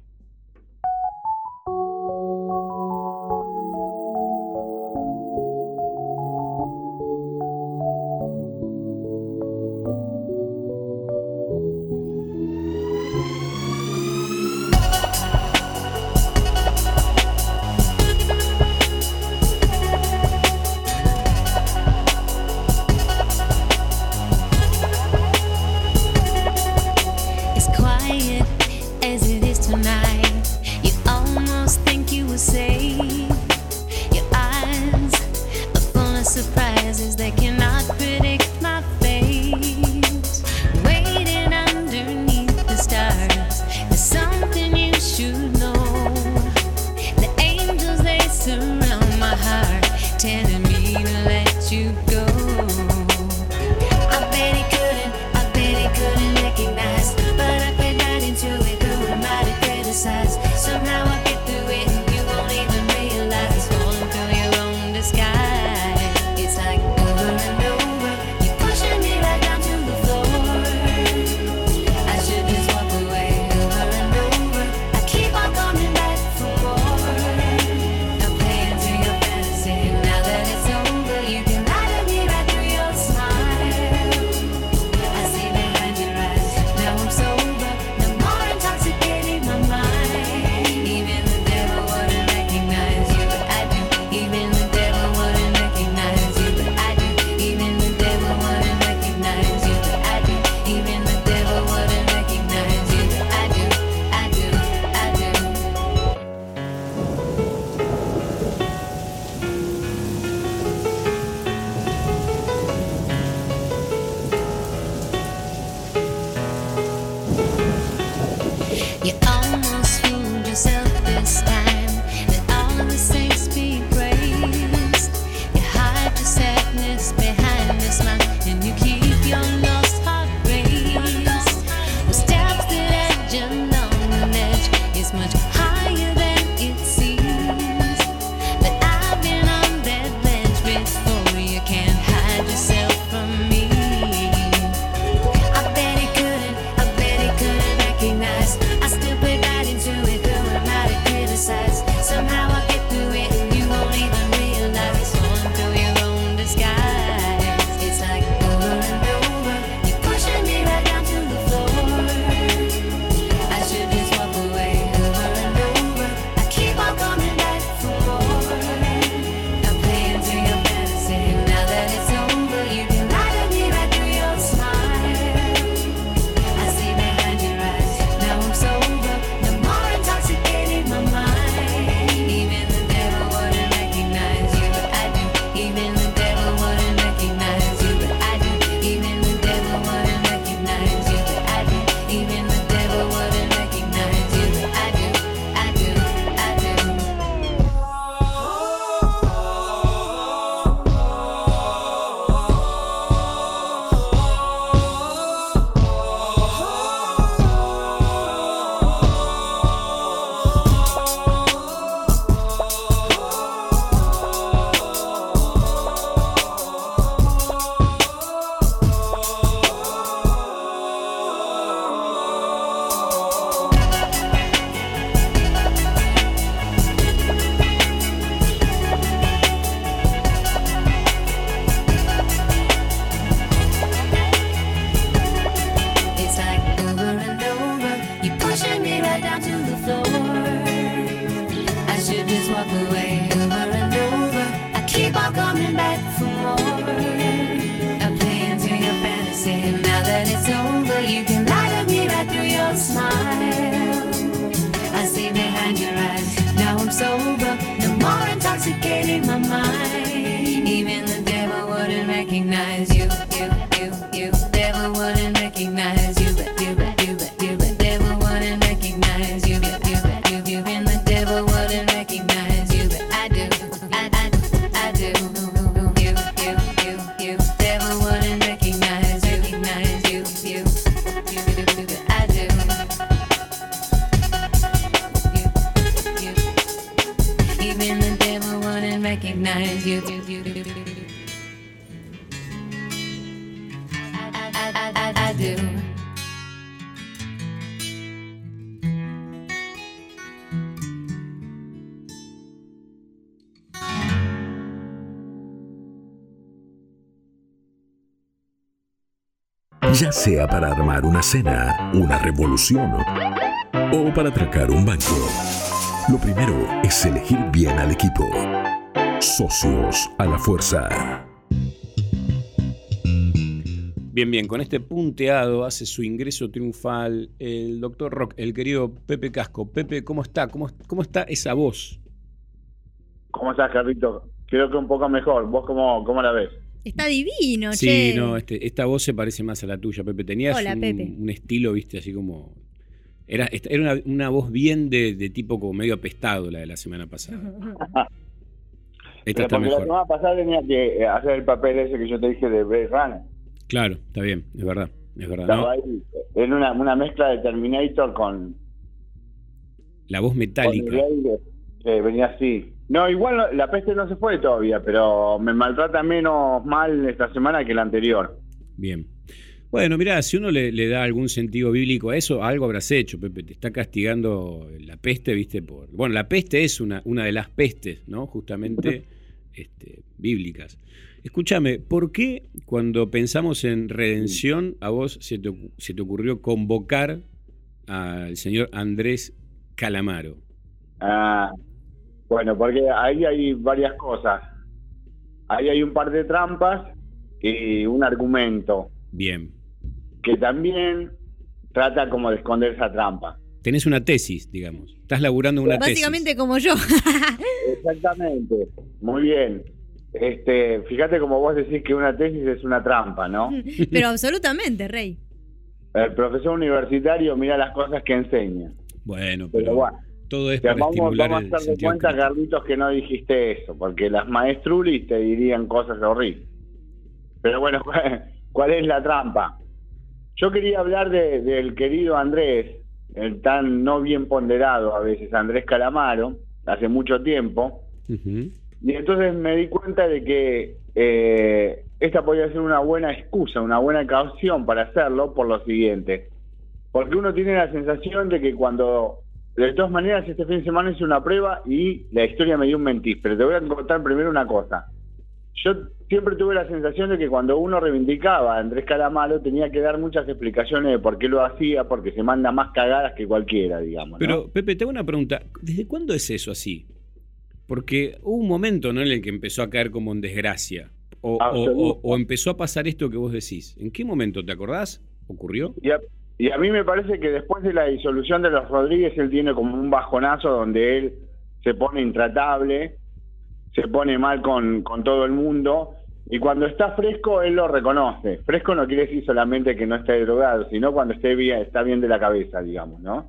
Ya sea para armar una cena, una revolución o para atracar un banco. Lo primero es elegir bien al equipo. Socios a la fuerza. Bien, bien, con este punteado hace su ingreso triunfal el doctor Rock, el querido Pepe Casco. Pepe, ¿cómo está? ¿Cómo, cómo está esa voz? ¿Cómo estás, Carlito? Creo que un poco mejor. ¿Vos cómo, cómo la ves? Está divino, Sí, che. no, este- esta voz se parece más a la tuya, Pepe. Tenías Hola, un, Pepe. un estilo, viste, así como... Era, era una, una voz bien de, de tipo como medio apestado la de la semana pasada. Esta está porque la mejor. semana pasada tenía que eh, hacer el papel ese que yo te dije de Blade Runner. Claro, está bien, es verdad, es verdad. Estaba ¿no? ahí en una, una mezcla de Terminator con, La voz metálica. Que venía así. No, igual no- la peste no se fue todavía, pero me maltrata menos mal esta semana que la anterior. Bien. Bueno, mirá, si uno le, le da algún sentido bíblico a eso, algo habrás hecho, Pepe. Te está castigando la peste, ¿viste? Por... Bueno, la peste es una, una de las pestes, ¿no? Justamente este, bíblicas. Escúchame, ¿por qué cuando pensamos en redención a vos se te, se te ocurrió convocar al señor Andrés Calamaro? Ah, bueno, porque ahí hay varias cosas. Ahí hay un par de trampas y un argumento Bien. que también trata como de esconder esa trampa. Tenés una tesis, digamos. Estás laburando una Básicamente como yo. Exactamente, muy bien. Este, fíjate como vos decís que una tesis es una trampa, ¿no? Pero absolutamente, Rey. El profesor universitario mira las cosas que enseña. tesis. Bueno, Pero pero bueno, todo es para vamos, estimular vamos a hacer de cuenta, crítico. Carlitos, que no dijiste eso, porque las maestrulis te dirían cosas horribles. Pero bueno, ¿cuál es la trampa? Yo quería hablar de- del querido Andrés, el tan no bien ponderado a veces, Andrés Calamaro, hace mucho tiempo, y entonces me di cuenta de que eh, esta podría ser una buena excusa, una buena ocasión para hacerlo por lo siguiente. Porque uno tiene la sensación de que cuando, de todas maneras, este fin de semana hice una prueba y la historia me dio un mentir, pero te voy a contar primero una cosa. Yo siempre tuve la sensación de que cuando uno reivindicaba a Andrés Calamaro tenía que dar muchas explicaciones de por qué lo hacía, porque se manda más cagadas que cualquiera, digamos. ¿no? Pero, Pepe, te hago una pregunta. ¿Desde cuándo es eso así? Porque hubo un momento ¿no? en el que empezó a caer como en desgracia. O, o- Absoluto. o- o empezó a pasar esto que vos decís. ¿En qué momento te acordás? ¿Ocurrió? Y a, y a mí me parece que después de la disolución de los Rodríguez, él tiene como un bajonazo donde él se pone intratable, se pone mal con, con todo el mundo, y cuando está fresco, él lo reconoce. Fresco no quiere decir solamente que no esté drogado, sino cuando esté bien, está bien de la cabeza, digamos, ¿no?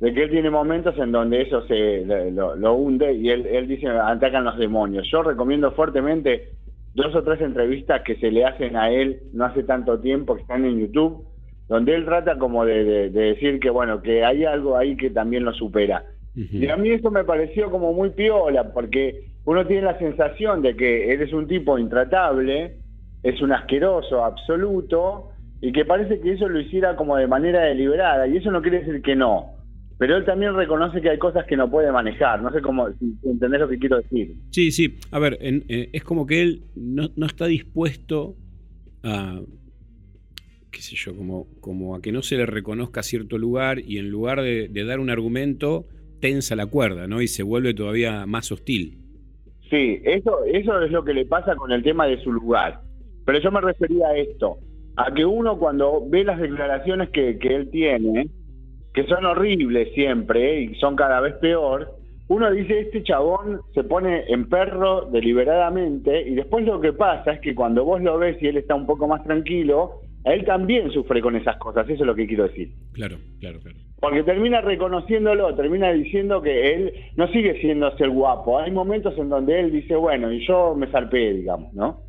De que él tiene momentos en donde eso se lo, lo hunde y él, él dice, atacan los demonios. Yo recomiendo fuertemente dos o tres entrevistas que se le hacen a él no hace tanto tiempo, que están en YouTube, donde él trata como de, de- de decir que, bueno, que hay algo ahí que también lo supera. Y a mí eso me pareció como muy piola, porque uno tiene la sensación de que él es un tipo intratable, es un asqueroso absoluto, y que parece que eso lo hiciera como de manera deliberada, y eso no quiere decir que no. Pero él también reconoce que hay cosas que no puede manejar, no sé cómo, si entendés lo que quiero decir. Sí, sí. A ver, en- eh, es como que él no, no está dispuesto a, qué sé yo, como, como a que no se le reconozca cierto lugar y en lugar de, de dar un argumento, tensa la cuerda, ¿no? Y se vuelve todavía más hostil. Sí, eso, eso es lo que le pasa con el tema de su lugar. Pero yo me refería a esto, a que uno cuando ve las declaraciones que, que él tiene, que son horribles siempre y son cada vez peor, uno dice, este chabón se pone en perro deliberadamente y después lo que pasa es que cuando vos lo ves y él está un poco más tranquilo, él también sufre con esas cosas, eso es lo que quiero decir. Claro, claro, claro. Porque termina reconociéndolo, termina diciendo que él no sigue siendo el guapo. Hay momentos en donde él dice, bueno, y yo me zarpé, digamos, ¿no?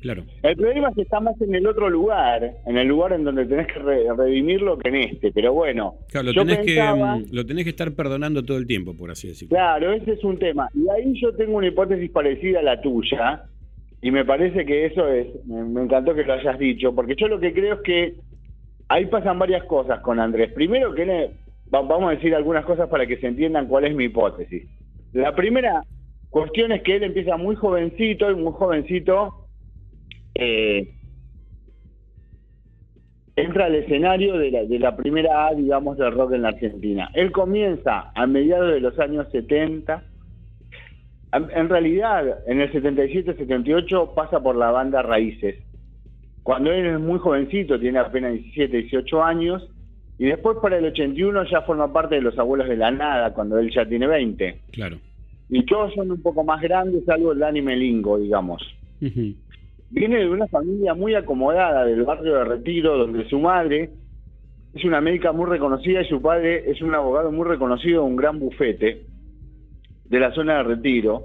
Claro. El problema es que está más en el otro lugar, en el lugar en donde tenés que re- redimirlo que en este. Pero bueno, Claro, lo yo tenés, pensaba- que, mm, lo tenés que estar perdonando todo el tiempo, por así decirlo. Claro, ese es un tema. Y ahí yo tengo una hipótesis parecida a la tuya, y me parece que eso es, me, me encantó que lo hayas dicho, porque yo lo que creo es que ahí pasan varias cosas con Andrés. Primero que vamos a decir algunas cosas para que se entiendan cuál es mi hipótesis. La primera cuestión es que él empieza muy jovencito y muy jovencito eh, entra al escenario de la, de la primera A, digamos, del rock en la Argentina. Él comienza a mediados de los años 70. En en realidad, en el 77-78 pasa por la banda Raíces. Cuando él es muy jovencito, tiene apenas 17, 18 años, y después para el 81 ya forma parte de los abuelos de la nada, cuando él ya tiene 20. Claro. Y todos son un poco más grandes, salvo el Dani Melingo, digamos. Viene de una familia muy acomodada del barrio de Retiro, donde su madre es una médica muy reconocida y su padre es un abogado muy reconocido, un gran bufete de la zona de Retiro,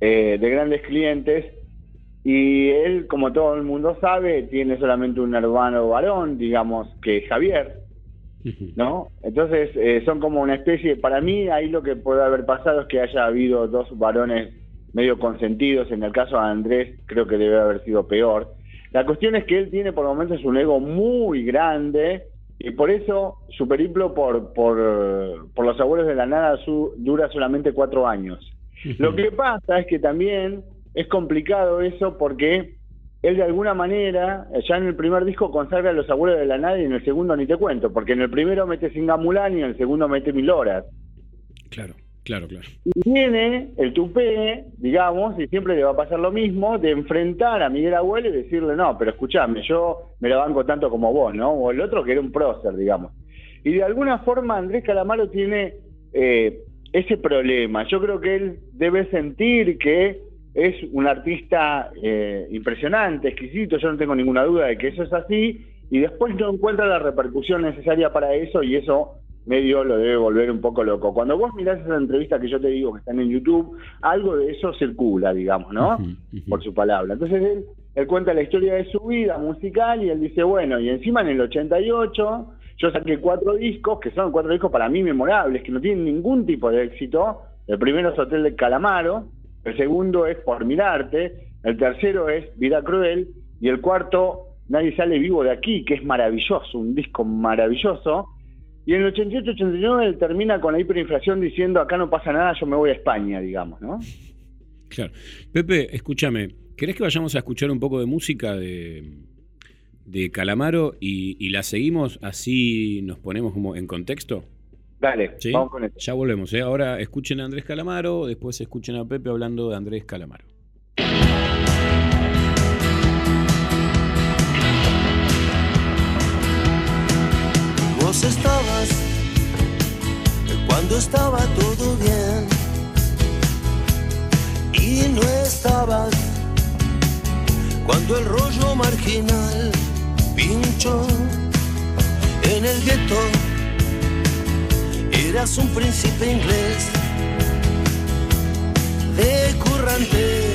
eh, de grandes clientes. Y él, como todo el mundo sabe, tiene solamente un hermano varón, digamos, que es Javier. ¿no? Entonces eh, son como una especie, para mí ahí lo que puede haber pasado es que haya habido dos varones medio consentidos, en el caso de Andrés creo que debe haber sido peor. La cuestión es que él tiene por momentos un ego muy grande y por eso su periplo por, por, por los abuelos de la nada su- dura solamente cuatro años. Lo que pasa es que también es complicado eso porque él de alguna manera, ya en el primer disco consagra a los abuelos de la nada y en el segundo ni te cuento, porque en el primero mete Singamulán y en el segundo mete Mil Horas. Claro, claro, claro. Y tiene el tupé, digamos, y siempre le va a pasar lo mismo, de enfrentar a Miguel Abuelo y decirle, no, pero escúchame, yo me lo banco tanto como vos, ¿no? O el otro que era un prócer, digamos. Y de alguna forma Andrés Calamaro tiene eh, ese problema. Yo creo que él debe sentir que es un artista eh, impresionante, exquisito, yo no tengo ninguna duda de que eso es así, y después no encuentra la repercusión necesaria para eso, y eso medio lo debe volver un poco loco. Cuando vos mirás esa entrevista que yo te digo que están en YouTube, algo de eso circula, digamos, ¿no? Por su palabra. Entonces él, él cuenta la historia de su vida musical y él dice, bueno, y encima en el 88 yo saqué cuatro discos, que son cuatro discos para mí memorables, que no tienen ningún tipo de éxito. El primero es Hotel de Calamaro, el segundo es Por Mirarte, el tercero es Vida Cruel y el cuarto Nadie sale vivo de aquí, que es maravilloso, un disco maravilloso. Y en el 88-89 él termina con la hiperinflación diciendo acá no pasa nada, yo me voy a España, digamos, ¿no? Claro. Pepe, escúchame, ¿querés que vayamos a escuchar un poco de música de, Calamaro y, y la seguimos así nos ponemos como en contexto? Dale, ¿Sí? vamos con esto. Ya volvemos, ¿eh? Ahora escuchen a Andrés Calamaro, después escuchen a Pepe hablando de Andrés Calamaro. Vos estabas cuando estaba todo bien y no estabas cuando el rollo marginal pinchó en el gueto. Eras un príncipe inglés de currante.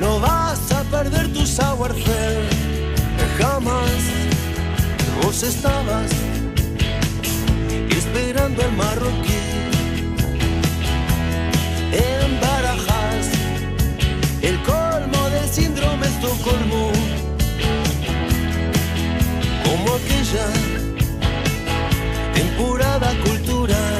No vas a perder tu savoir-faire jamás. Vos estabas esperando al marroquí en Barajas, el colmo del síndrome Estocolmo, como aquella temporada cultural con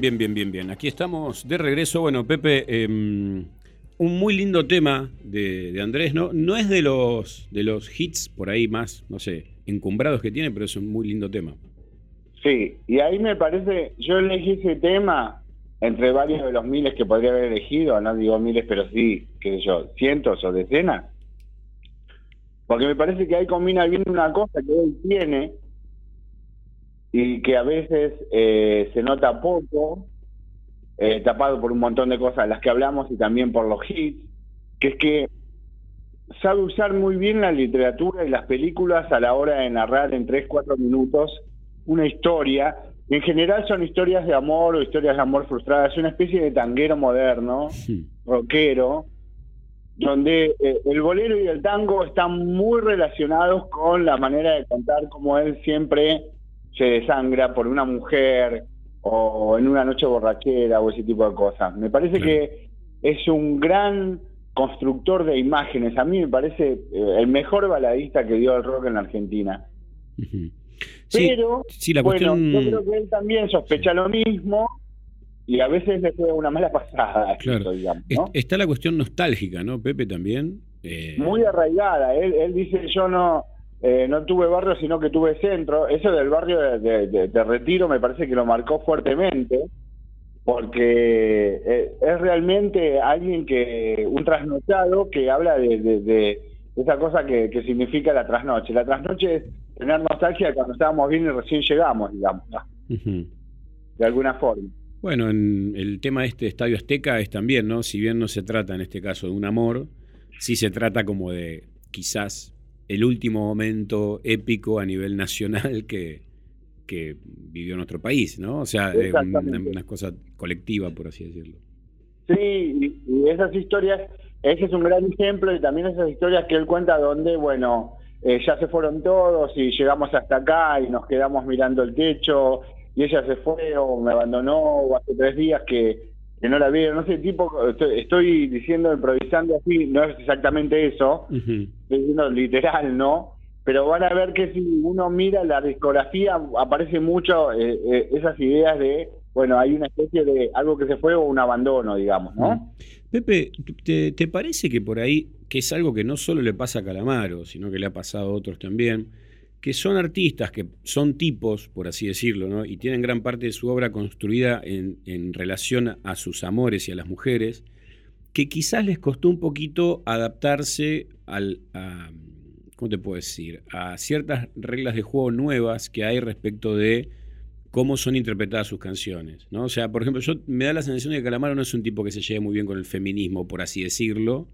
Bien, bien, bien, bien, bien. Aquí estamos de regreso. Bueno, Pepe, eh, un muy lindo tema de, de Andrés, ¿no? No es de los, de los hits por ahí más, no sé, encumbrados que tiene, pero es un muy lindo tema. Sí, y ahí me parece, yo elegí ese tema entre varios de los miles que podría haber elegido, no digo miles, pero sí, qué sé yo, cientos o decenas, porque me parece que ahí combina bien una cosa que él tiene y que a veces eh, se nota poco, eh, tapado por un montón de cosas de las que hablamos y también por los hits, que es que sabe usar muy bien la literatura y las películas a la hora de narrar en 3, 4 minutos una historia. En general son historias de amor o historias de amor frustradas, es una especie de tanguero moderno, rockero, donde eh, el bolero y el tango están muy relacionados con la manera de contar cómo él siempre se desangra por una mujer o en una noche borrachera o ese tipo de cosas. Me parece que es un gran constructor de imágenes. A mí me parece eh, el mejor baladista que dio el rock en la Argentina. Pero, sí, la bueno, cuestión- yo creo que él también sospecha lo mismo y a veces le juega una mala pasada, eso, digamos. Está la cuestión nostálgica, ¿no, Pepe, también? Eh, Muy arraigada. Él, él dice, yo no eh, no tuve barrio, sino que tuve centro. Eso del barrio de, de- de- de Retiro me parece que lo marcó fuertemente, porque eh, es realmente alguien que, un trasnochado que habla de, esa cosa que, que significa la trasnoche. La trasnoche es tener nostalgia cuando estábamos bien y recién llegamos, digamos, de alguna forma. Bueno, en el tema de este Estadio Azteca es también, ¿no? Si bien no se trata en este caso de un amor, sí se trata como de quizás el último momento épico a nivel nacional que, que vivió nuestro país, ¿no? O sea, una, una cosa colectiva, por así decirlo. Sí, y, y esas historias, ese es un gran ejemplo y también esas historias que él cuenta donde, bueno, eh, ya se fueron todos y llegamos hasta acá y nos quedamos mirando el techo y ella se fue o me abandonó o hace tres días que, que no la vieron, no sé, tipo, estoy, estoy diciendo, improvisando así, no es exactamente eso, estoy diciendo literal, ¿no? Pero van a ver que si uno mira la discografía, aparece mucho eh, eh, esas ideas de, bueno, hay una especie de algo que se fue o un abandono, digamos, ¿no? Pepe, ¿te, te parece que por ahí, que es algo que no solo le pasa a Calamaro, sino que le ha pasado a otros también, que son artistas, que son tipos, por así decirlo, y tienen gran parte de su obra construida en, relación a sus amores y a las mujeres, que quizás les costó un poquito adaptarse a- ¿cómo te puedo decir? A ciertas reglas de juego nuevas que hay respecto de cómo son interpretadas sus canciones, ¿no? O sea, por ejemplo, yo me da la sensación de que Calamaro no es un tipo que se lleve muy bien con el feminismo, por así decirlo,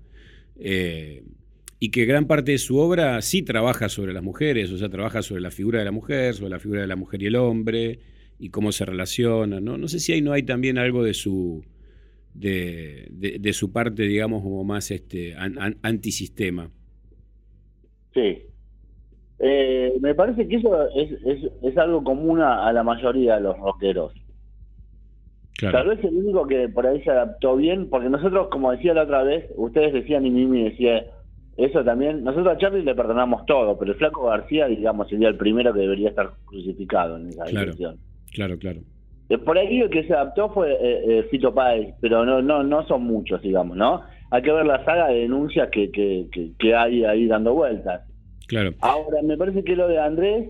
eh, y que gran parte de su obra sí trabaja sobre las mujeres, o sea, trabaja sobre la figura de la mujer, sobre la figura de la mujer y el hombre, y cómo se relacionan, ¿no? No sé si ahí no hay también algo de su de, de- de su parte, digamos, como más este an- an- antisistema. Sí. Eh, me parece que eso es, es, es algo común a, a la mayoría de los rockeros. Tal vez el único que por ahí se adaptó bien, porque nosotros, como decía la otra vez, ustedes decían y Mimi decía eso también, nosotros a Charlie le perdonamos todo, pero el Flaco García, digamos, sería el primero que debería estar crucificado en esa Claro. dirección. Claro, claro. Eh, Por ahí el que se adaptó fue eh, eh, Fito Páez, pero no, no, no son muchos, digamos, ¿no? Hay que ver la saga de denuncias que, que, que, que hay ahí dando vueltas. Claro. Ahora, me parece que lo de Andrés,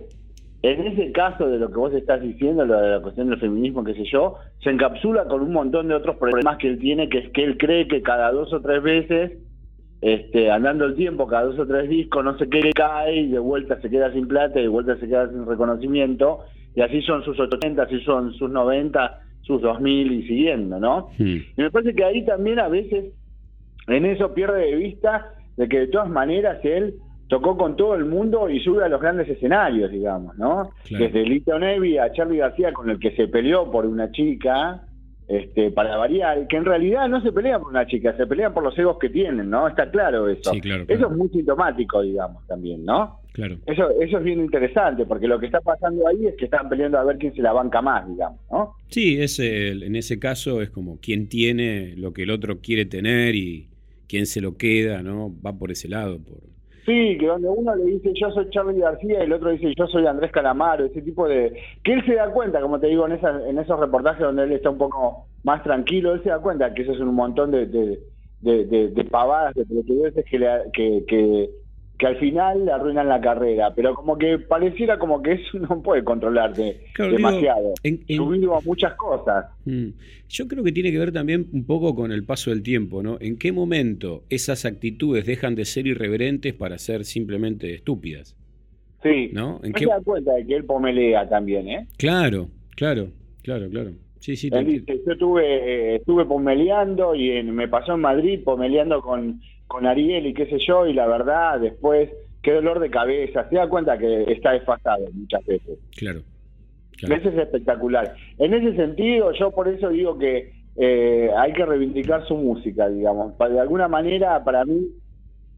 en ese caso de lo que vos estás diciendo, lo de la cuestión del feminismo, qué sé yo, se encapsula con un montón de otros problemas que él tiene, que es que él cree que cada dos o tres veces, este, andando el tiempo, cada dos o tres discos, no sé qué cae y de vuelta se queda sin plata y de vuelta se queda sin reconocimiento, y así son sus 80, así son sus 90, sus 2000 y siguiendo, ¿no? Y me parece que ahí también a veces en eso pierde de vista de que de todas maneras él tocó con todo el mundo y sube a los grandes escenarios, digamos, ¿no? Claro. Desde Lito Nevi a Charlie García con el que se peleó por una chica, este, para variar, que en realidad no se pelean por una chica, se pelean por los egos que tienen, ¿no? Está claro eso. Sí, claro, claro. Eso es muy sintomático, digamos, también, ¿no? Claro. Eso, eso es bien interesante, porque lo que está pasando ahí es que están peleando a ver quién se la banca más, digamos, ¿no? Sí, es el- en ese caso es como quién tiene lo que el otro quiere tener y quién se lo queda, ¿no? Va por ese lado. Por... Sí, que donde uno le dice yo soy Charlie García y el otro dice yo soy Andrés Calamaro, ese tipo de... Que él se da cuenta, como te digo, en, en esos reportajes donde él está un poco más tranquilo, él se da cuenta que eso es un montón de, de, de, de- pavadas, de que, que, que, que al final arruinan la carrera, pero como que pareciera como que eso no puede controlarte Claro, demasiado. Subido a muchas cosas. Mm. Yo creo que tiene que ver también un poco con el paso del tiempo, ¿no? ¿En qué momento esas actitudes dejan de ser irreverentes para ser simplemente estúpidas? Sí. ¿No? ¿En No qué- se da cuenta de que él pomelea también, ¿eh? Claro, claro, claro, claro. Sí, sí, Él dice, yo estuve, eh, estuve pomeleando y en- me pasó en Madrid pomeleando con, con Ariel y qué sé yo, y la verdad, después, qué dolor de cabeza. Se da cuenta que está desfasado muchas veces. Claro. Eso es espectacular. En ese sentido, yo por eso digo que eh, hay que reivindicar su música, digamos. De alguna manera, para mí,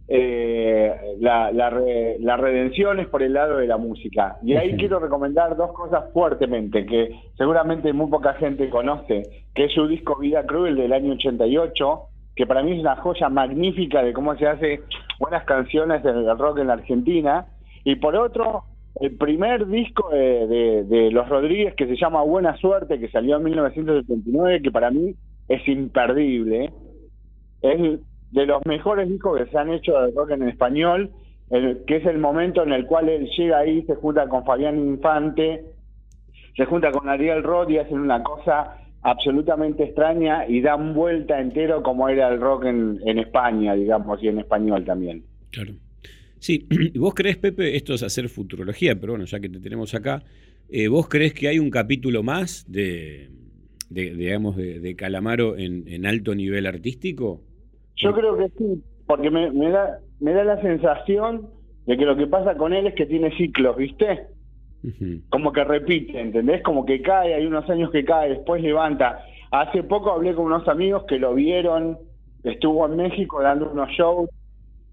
eh, la, la, re- la redención es por el lado de la música. Y ahí quiero recomendar dos cosas fuertemente que seguramente muy poca gente conoce, que es su disco Vida Cruel del año 88, que para mí es una joya magnífica de cómo se hace buenas canciones del rock en la Argentina. Y por otro, el primer disco de, de- Los Rodríguez que se llama Buena Suerte, que salió en 1979, que para mí es imperdible. Es de los mejores discos que se han hecho de rock en español, el- que es el momento en el cual él llega ahí, se junta con Fabián Infante, se junta con Ariel Roth y hacen una cosa absolutamente extraña y dan vuelta entero como era el rock en, en España, digamos, y en español también. Claro. Sí, ¿y vos crees, Pepe, esto es hacer futurología, pero bueno, ya que te tenemos acá, eh, ¿vos crees que hay un capítulo más de, de- digamos, de, de Calamaro en, en alto nivel artístico? Yo creo que sí, porque me, me da me da la sensación de que lo que pasa con él es que tiene ciclos, ¿viste? Como que repite, ¿entendés? Como que cae, hay unos años que cae, después levanta. Hace poco hablé con unos amigos que lo vieron, estuvo en México dando unos shows,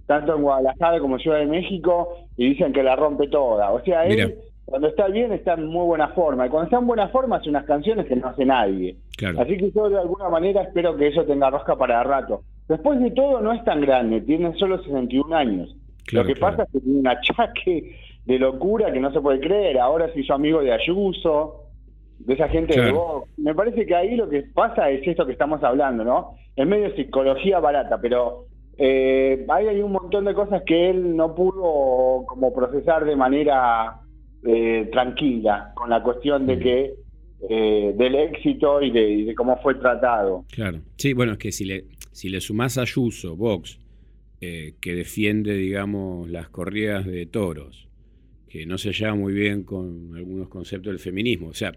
tanto en Guadalajara como en Ciudad de México, y dicen que la rompe toda. O sea, él Mira. cuando está bien está en muy buena forma, y cuando está en buena forma hace unas canciones que no hace nadie. Claro. Así que yo de alguna manera espero que eso tenga rosca para rato. Después de todo no es tan grande, tiene solo 61 años. Claro, Lo que claro. pasa es que tiene un achaque de locura que no se puede creer. Ahora se hizo amigo de Ayuso, de esa gente de. Vox. Me parece que ahí lo que pasa es esto que estamos hablando, ¿no? Es medio psicología barata, pero eh, ahí hay un montón de cosas que él no pudo como procesar de manera eh, tranquila con la cuestión de que eh, del éxito y de, y de cómo fue tratado. Claro. Sí, bueno, es que si le, si le sumás a Ayuso, Vox, eh, que defiende, digamos, las corridas de toros, que no se lleva muy bien con algunos conceptos del feminismo. O sea,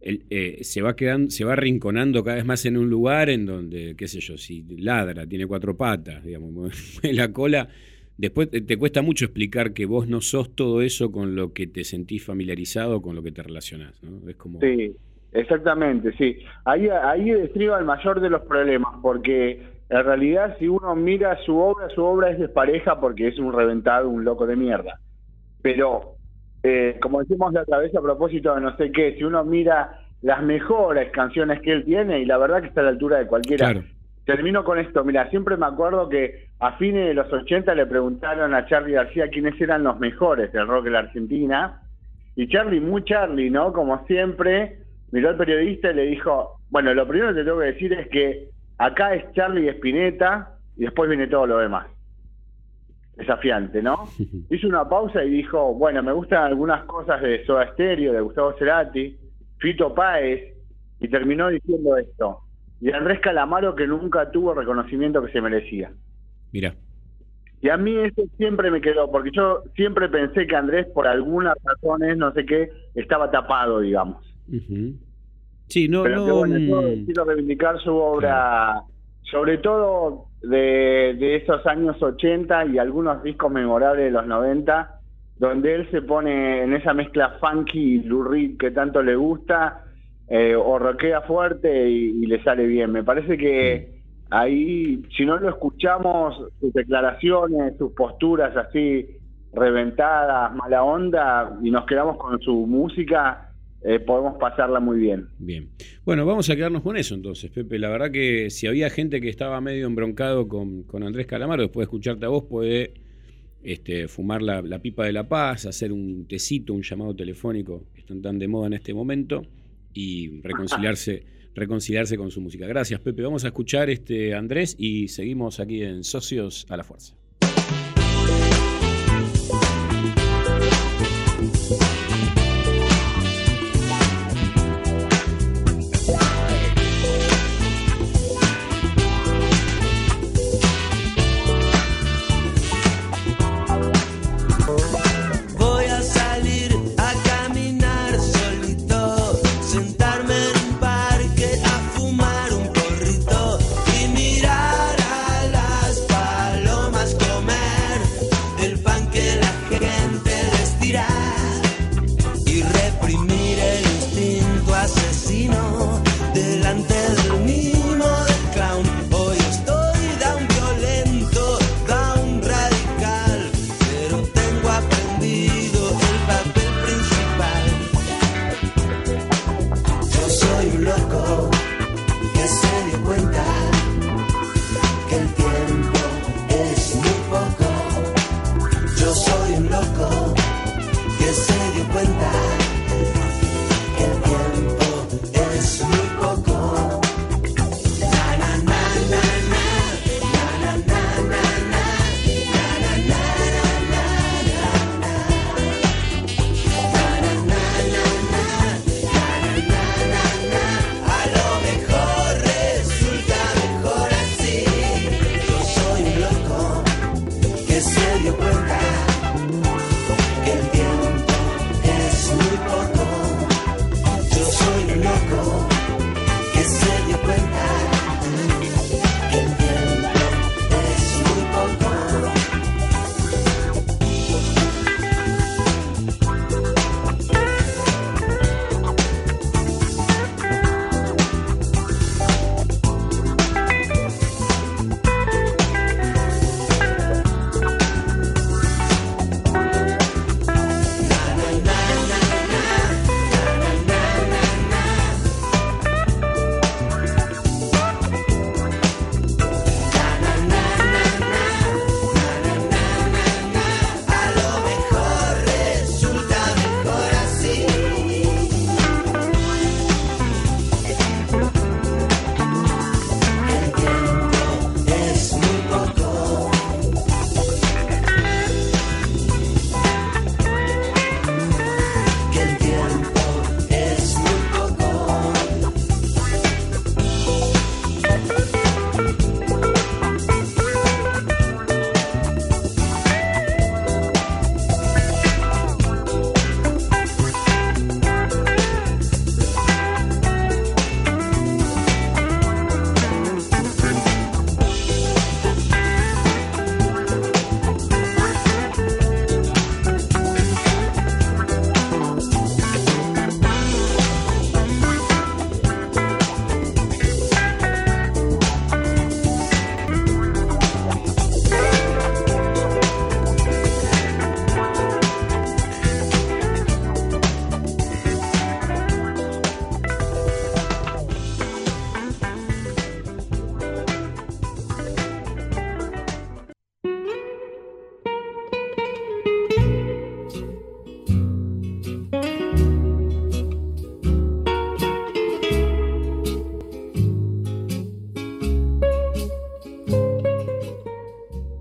él, eh, se va quedando, se va arrinconando cada vez más en un lugar en donde, qué sé yo, si ladra, tiene cuatro patas, digamos, mueve la cola. Después te, te cuesta mucho explicar que vos no sos todo eso con lo que te sentís familiarizado, con lo que te relacionás, ¿no? Es como... Sí, exactamente, sí. Ahí, ahí estriba el mayor de los problemas, porque en realidad si uno mira su obra, su obra es despareja porque es un reventado, un loco de mierda. Pero, eh, como decimos la otra vez a propósito de no sé qué, si uno mira las mejores canciones que él tiene, y la verdad que está a la altura de cualquiera. Claro. Termino con esto, mira, siempre me acuerdo que a fines de los 80 le preguntaron a Charlie García quiénes eran los mejores del rock de la Argentina, y Charlie, muy Charlie, ¿no? Como siempre, miró al periodista y le dijo, bueno, lo primero que te tengo que decir es que acá es Charlie Spinetta y después viene todo lo demás. Desafiante, ¿no? Hizo una pausa y dijo, bueno, me gustan algunas cosas de Soda Stereo, de Gustavo Cerati, Fito Páez, y terminó diciendo esto. Y Andrés Calamaro que nunca tuvo el reconocimiento que se merecía. Mira, Y a mí eso siempre me quedó, porque yo siempre pensé que Andrés, por algunas razones, no sé qué, estaba tapado, digamos. Sí, no, Pero no. que bueno, yo mm, quiero reivindicar su obra, sobre todo de, esos años 80 y algunos discos memorables de los 90, donde él se pone en esa mezcla funky y Lou Reed que tanto le gusta, eh, o roquea fuerte y, y le sale bien. Me parece que ahí, si no lo escuchamos, sus declaraciones, sus posturas así reventadas, mala onda, y nos quedamos con su música, eh, podemos pasarla muy bien. Bien. Bueno, vamos a quedarnos con eso entonces, Pepe. La verdad que si había gente que estaba medio embroncado con, con Andrés Calamaro, después de escucharte a vos, puede este, fumar la, la pipa de la paz, hacer un tecito, un llamado telefónico, que están tan de moda en este momento, y reconciliarse, reconciliarse con su música. Gracias, Pepe. Vamos a escuchar este Andrés y seguimos aquí en Socios a la Fuerza.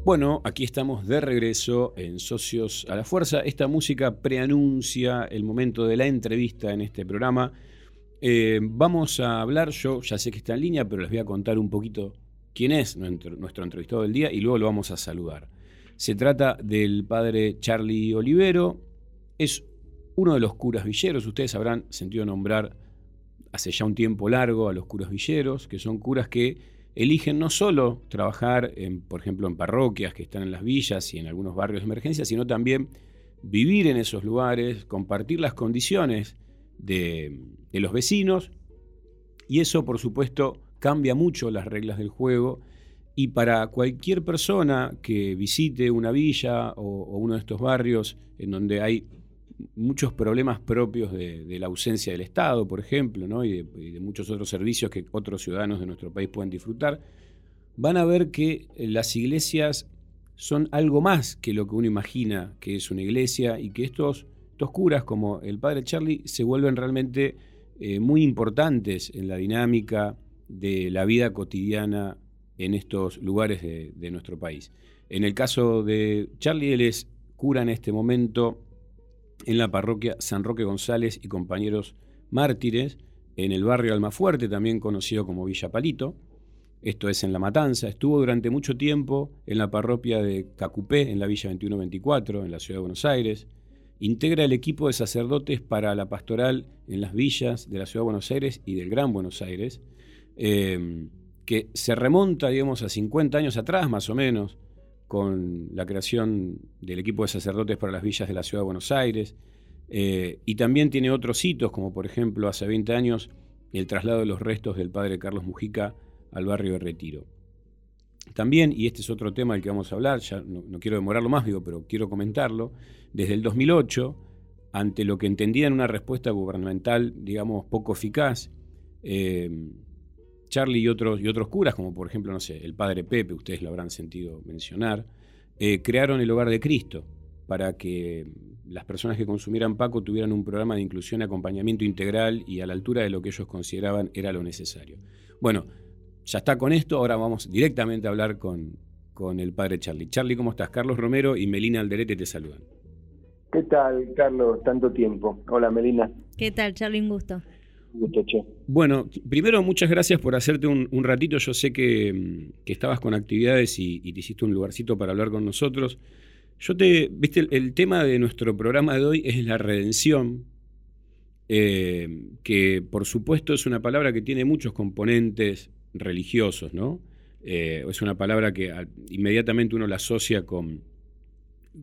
Bueno, aquí estamos de regreso en Socios a la Fuerza. Esta música preanuncia el momento de la entrevista en este programa. Eh, vamos a hablar, yo ya sé que está en línea, pero les voy a contar un poquito quién es nuestro, nuestro entrevistado del día y luego lo vamos a saludar. Se trata del padre Charlie Olivero, es uno de los curas villeros, ustedes habrán sentido nombrar hace ya un tiempo largo a los curas villeros, que son curas que eligen no solo trabajar, por ejemplo, en parroquias que están en las villas y en algunos barrios de emergencia, sino también vivir en esos lugares, compartir las condiciones de, los vecinos, y eso, por supuesto, cambia mucho las reglas del juego. Y para cualquier persona que visite una villa o uno de estos barrios en donde hay muchos problemas propios de, la ausencia del Estado, por ejemplo, ¿no? y, de, y de muchos otros servicios que otros ciudadanos de nuestro país pueden disfrutar, van a ver que las iglesias son algo más que lo que uno imagina que es una iglesia y que estos, estos curas, como el padre Charlie, se vuelven realmente eh, muy importantes en la dinámica de la vida cotidiana en estos lugares de, de nuestro país. En el caso de Charlie, él es cura en este momento en la parroquia San Roque González y compañeros mártires, en el barrio Almafuerte, también conocido como Villa Palito. Esto es en La Matanza. Estuvo durante mucho tiempo en la parroquia de Cacupé, en la Villa 2124, en la ciudad de Buenos Aires. Integra el equipo de sacerdotes para la pastoral en las villas de la ciudad de Buenos Aires y del Gran Buenos Aires, eh, que se remonta, digamos, a 50 años atrás, más o menos, con la creación del equipo de sacerdotes para las villas de la ciudad de Buenos Aires. Eh, y también tiene otros hitos, como por ejemplo hace 20 años el traslado de los restos del padre Carlos Mujica al barrio de Retiro. También, y este es otro tema del que vamos a hablar, ya no, quiero demorarlo más, digo, pero quiero comentarlo, desde el 2008, ante lo que entendían una respuesta gubernamental, digamos, poco eficaz, eh, Charlie y otros, y otros curas, como por ejemplo, no sé, el padre Pepe, ustedes lo habrán sentido mencionar, eh, crearon el Hogar de Cristo para que las personas que consumieran Paco tuvieran un programa de inclusión y acompañamiento integral y a la altura de lo que ellos consideraban era lo necesario. Bueno, ya está con esto, ahora vamos directamente a hablar con, con el padre Charlie. Charlie, ¿cómo estás? Carlos Romero y Melina Alderete te saludan. ¿Qué tal, Carlos? Tanto tiempo. Hola, Melina. ¿Qué tal, Charlie? Un gusto. Bueno, primero muchas gracias por hacerte un, un ratito. Yo sé que, mm, que estabas con actividades y, te hiciste un lugarcito para hablar con nosotros. Yo te, viste, el, tema de nuestro programa de hoy es la redención, eh, que por supuesto es una palabra que tiene muchos componentes religiosos, ¿no? Eh, es una palabra que inmediatamente uno la asocia con,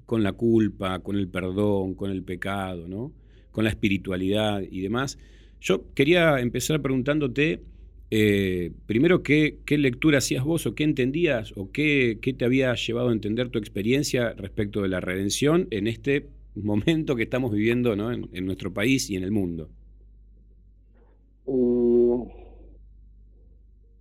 con la culpa, con el perdón, con el pecado, ¿no? Con la espiritualidad y demás. Yo quería empezar preguntándote, eh, primero, ¿qué, ¿qué, lectura hacías vos o qué entendías o qué, qué, te había llevado a entender tu experiencia respecto de la redención en este momento que estamos viviendo ¿no? en, en, nuestro país y en el mundo? Uh,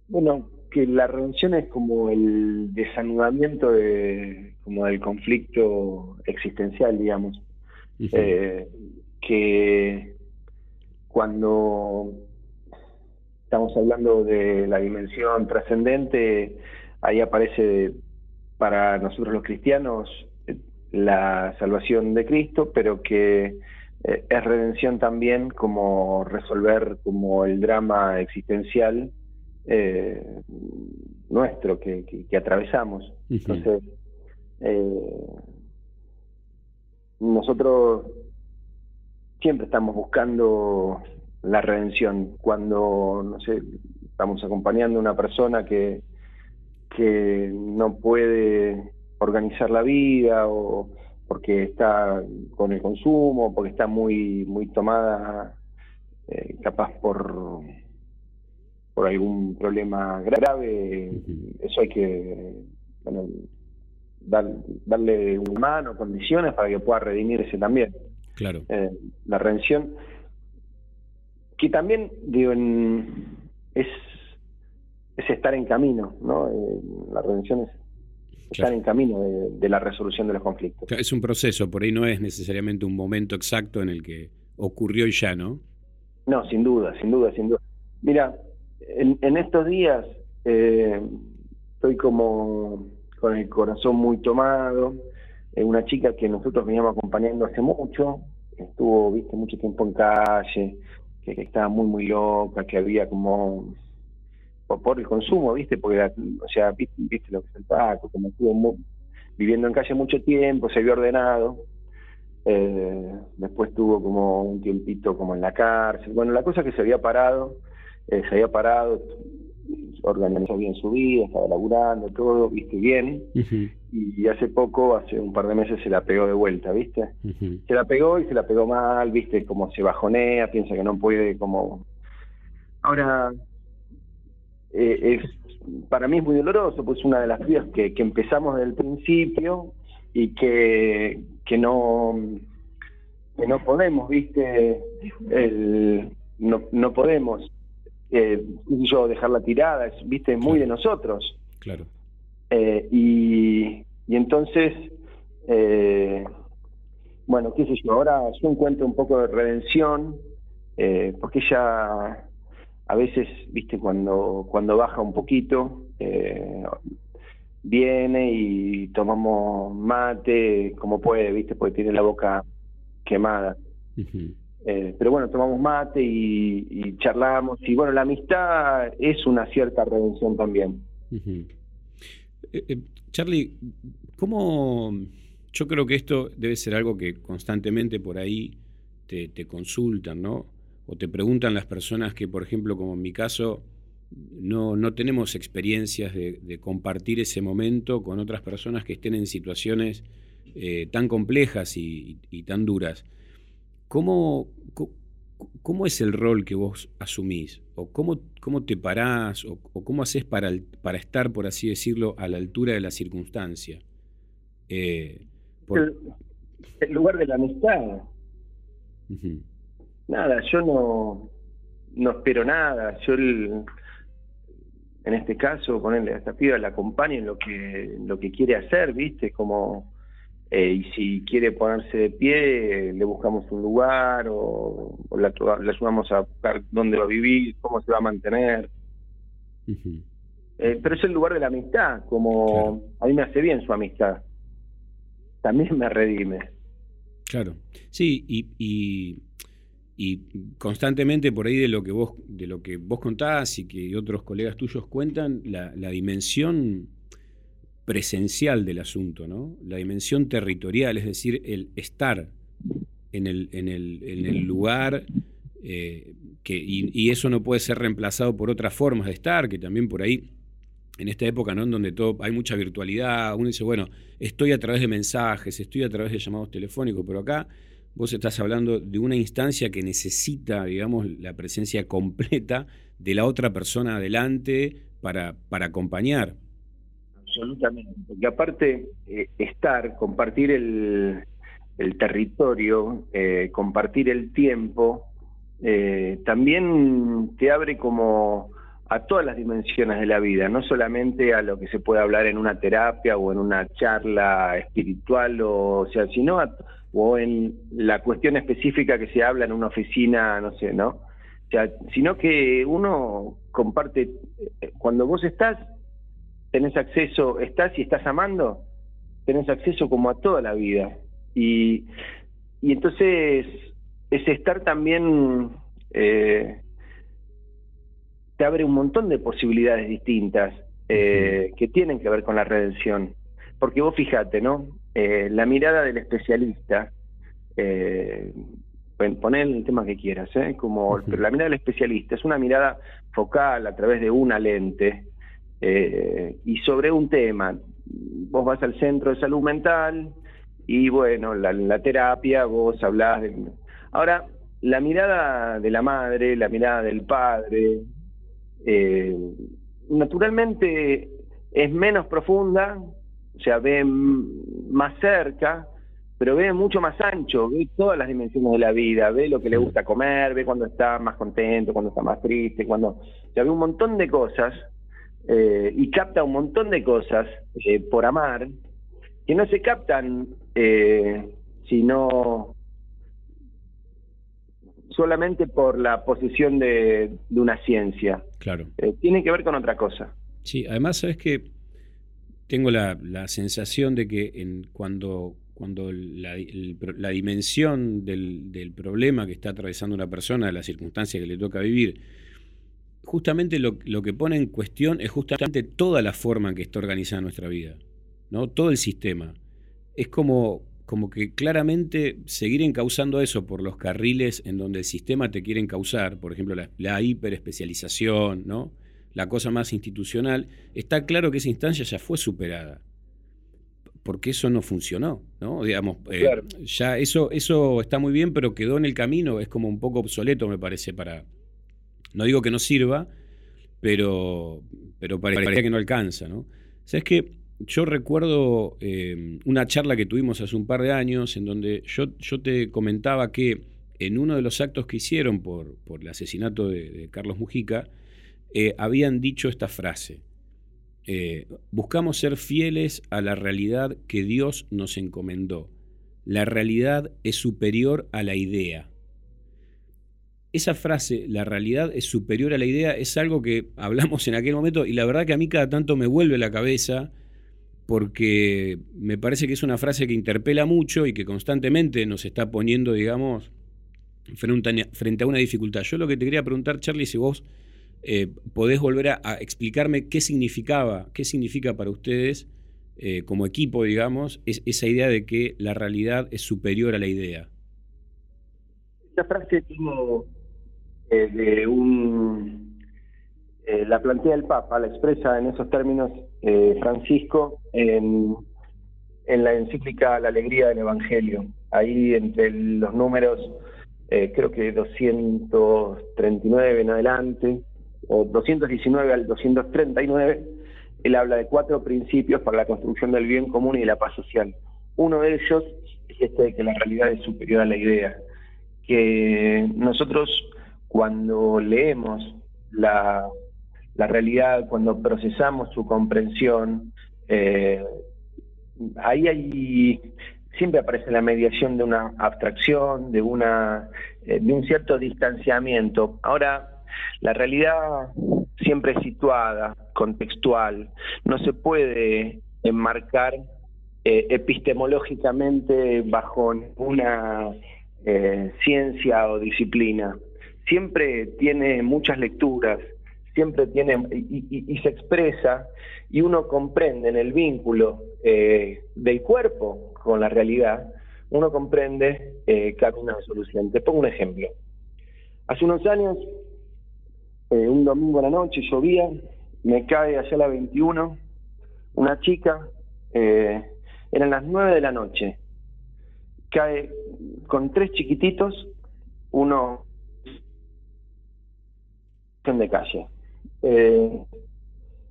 bueno, que la redención es como el desanudamiento de, como del conflicto existencial, digamos. Uh -huh. eh, que cuando estamos hablando de la dimensión trascendente, ahí aparece para nosotros los cristianos la salvación de Cristo, pero que eh, es redención también como resolver como el drama existencial eh, nuestro que, que, que, atravesamos. Entonces, eh, nosotros siempre estamos buscando la redención. Cuando, no sé, estamos acompañando a una persona que, que no puede organizar la vida o porque está con el consumo, porque está muy, muy tomada eh, capaz por, por algún problema grave, eso hay que bueno, dar, darle una mano, condiciones para que pueda redimirse también. Claro. Eh, la redención, que también, digo, en, es, es estar en camino, ¿no? Eh, la redención es estar claro. en camino de, de, la resolución de los conflictos. Es un proceso, por ahí no es necesariamente un momento exacto en el que ocurrió y ya, ¿no? No, sin duda, sin duda, sin duda. Mira, en, en estos días eh, estoy como con el corazón muy tomado, eh, una chica que nosotros veníamos acompañando hace mucho, estuvo, viste, mucho tiempo en calle, que, estaba muy, muy loca, que había como por, el consumo, viste, porque, la- o sea, viste, viste lo que es el Paco, como estuvo viviendo en calle mucho tiempo, se había ordenado, eh, después tuvo como un tiempito como en la cárcel, bueno, la cosa es que se había parado, eh, se había parado, organizó bien su vida, estaba laburando, todo, viste, bien, y hace poco, hace un par de meses, se la pegó de vuelta, ¿viste? Se la pegó y se la pegó mal, ¿viste? Como se bajonea, piensa que no puede, como... Ahora, eh, es, para mí es muy doloroso, pues una de las vidas que, que empezamos desde el principio y que, que no que no podemos, ¿viste? El, no, no podemos, eh, yo, dejarla tirada, es, ¿viste? Muy de nosotros. Claro. Eh, y, y entonces, eh, bueno, qué sé yo, ahora yo encuentro un poco de redención, eh, porque ella a veces, viste, cuando, cuando baja un poquito, eh, viene y tomamos mate como puede, viste, porque tiene la boca quemada. Eh, pero bueno, tomamos mate y, y charlamos, y bueno, la amistad es una cierta redención también. Eh, eh, Charlie, ¿cómo? Yo creo que esto debe ser algo que constantemente por ahí te, consultan, ¿no? O te preguntan las personas que, por ejemplo, como en mi caso, no, no tenemos experiencias de, compartir ese momento con otras personas que estén en situaciones eh, tan complejas y tan duras. ¿Cómo, ¿Cómo es el rol que vos asumís? ¿O cómo, cómo te parás? ¿O, o cómo haces para, para estar, por así decirlo, a la altura de la circunstancia? Eh, por- El, el lugar de la amistad. Nada, yo no, no espero nada. Yo, el- en este caso, ponerle a esta piba, la acompaño en lo que, en lo que quiere hacer, ¿viste? Como, eh, y si quiere ponerse de pie, eh, le buscamos un lugar o, o la, la ayudamos a buscar dónde va a vivir, cómo se va a mantener. Eh, pero es el lugar de la amistad, como a mí me hace bien su amistad. También me redime. Claro. Sí, y, y- y constantemente por ahí de lo que vos, de lo que vos contás y que otros colegas tuyos cuentan, la, la dimensión presencial del asunto, ¿no? La dimensión territorial, es decir, el estar en el, lugar eh, y, eso no puede ser reemplazado por otras formas de estar, que también por ahí, en esta época, ¿no? En donde todo, hay mucha virtualidad, uno dice, bueno, estoy a través de mensajes, estoy a través de llamados telefónicos, pero acá vos estás hablando de una instancia que necesita, digamos, la presencia completa de la otra persona adelante para acompañar. Absolutamente. Porque aparte, eh, estar, compartir el, territorio, eh, compartir el tiempo, eh, también te abre como a todas las dimensiones de la vida, no solamente a lo que se puede hablar en una terapia o en una charla espiritual, o, o sea, sino o en la cuestión específica que se habla en una oficina, no sé, ¿no? O sea, sino que uno comparte, cuando vos estás, tenés acceso, estás y estás amando, tenés acceso como a toda la vida. Y, y entonces ese estar también eh, te abre un montón de posibilidades distintas eh, que tienen que ver con la redención. Porque vos fíjate, ¿no? Eh, la mirada del especialista, eh, pon- poné el tema que quieras, ¿eh? Como, pero la mirada del especialista es una mirada focal a través de una lente eh, y sobre un tema. Vos vas al centro de salud mental y bueno, la, la terapia, vos hablás de... Ahora, la mirada de la madre, la mirada del padre, eh, naturalmente es menos profunda, o sea, ve más cerca, pero ve mucho más ancho, ve todas las dimensiones de la vida, ve lo que le gusta comer, ve cuando está más contento, cuando está más triste, cuando, o sea, ve un montón de cosas eh, y capta un montón de cosas eh, por amar que no se captan eh, sino solamente por la posesión de, de una ciencia. Claro. Eh, tiene que ver con otra cosa. Sí, además, sabes que tengo la, la sensación de que en, cuando, cuando la, el- la dimensión del, del problema que está atravesando una persona, de la circunstancia que le toca vivir, justamente lo, lo que pone en cuestión es justamente toda la forma en que está organizada nuestra vida, ¿no? Todo el sistema. Es como, como que claramente seguir encauzando eso por los carriles en donde el sistema te quiere encauzar, por ejemplo, la, la hiperespecialización, ¿no? La cosa más institucional, está claro que esa instancia ya fue superada. Porque eso no funcionó, ¿no? Digamos, eh, Claro. ya eso, eso está muy bien, pero quedó en el camino, es como un poco obsoleto, me parece, para, no digo que no sirva, pero, pero pare- parecía que no alcanza, ¿no? ¿Sabes qué? Yo recuerdo eh, una charla que tuvimos hace un par de años en donde yo, yo te comentaba que en uno de los actos que hicieron por, por el asesinato de, de Carlos Mujica, eh, habían dicho esta frase. eh, buscamos ser fieles a la realidad que Dios nos encomendó. La realidad es superior a la idea esa frase, la realidad es superior a la idea, es algo que hablamos en aquel momento y la verdad que a mí cada tanto me vuelve la cabeza porque me parece que es una frase que interpela mucho y que constantemente nos está poniendo, digamos, frente a, una dificultad. Yo lo que te quería preguntar, Charlie, si vos eh, podés volver a, explicarme qué significaba, qué significa para ustedes eh, como equipo, digamos, es, esa idea de que la realidad es superior a la idea. Esta frase tengo eh, eh, la plantea el Papa, la expresa en esos términos eh, Francisco en, en la encíclica La Alegría del Evangelio. Ahí entre los números, creo que 239 en adelante, o 219 al 239, él habla de cuatro principios para la construcción del bien común y de la paz social. Uno de ellos es este de que la realidad es superior a la idea que nosotros cuando leemos la, la realidad, cuando procesamos su comprensión, eh, ahí hay, siempre aparece la mediación de una abstracción, de, una, eh, de un cierto distanciamiento. Ahora, la realidad siempre es situada, contextual, no se puede enmarcar eh, epistemológicamente bajo ninguna eh, ciencia o disciplina. Siempre tiene muchas lecturas, siempre tiene y, se expresa y uno comprende en el vínculo eh, del cuerpo con la realidad, uno comprende eh, camino de solución. Te pongo un ejemplo. Hace unos años, eh, un domingo a la noche, llovía, me cae allá la 21, una chica, eh, eran las 9 de la noche, cae con tres chiquititos, uno de calle. Eh,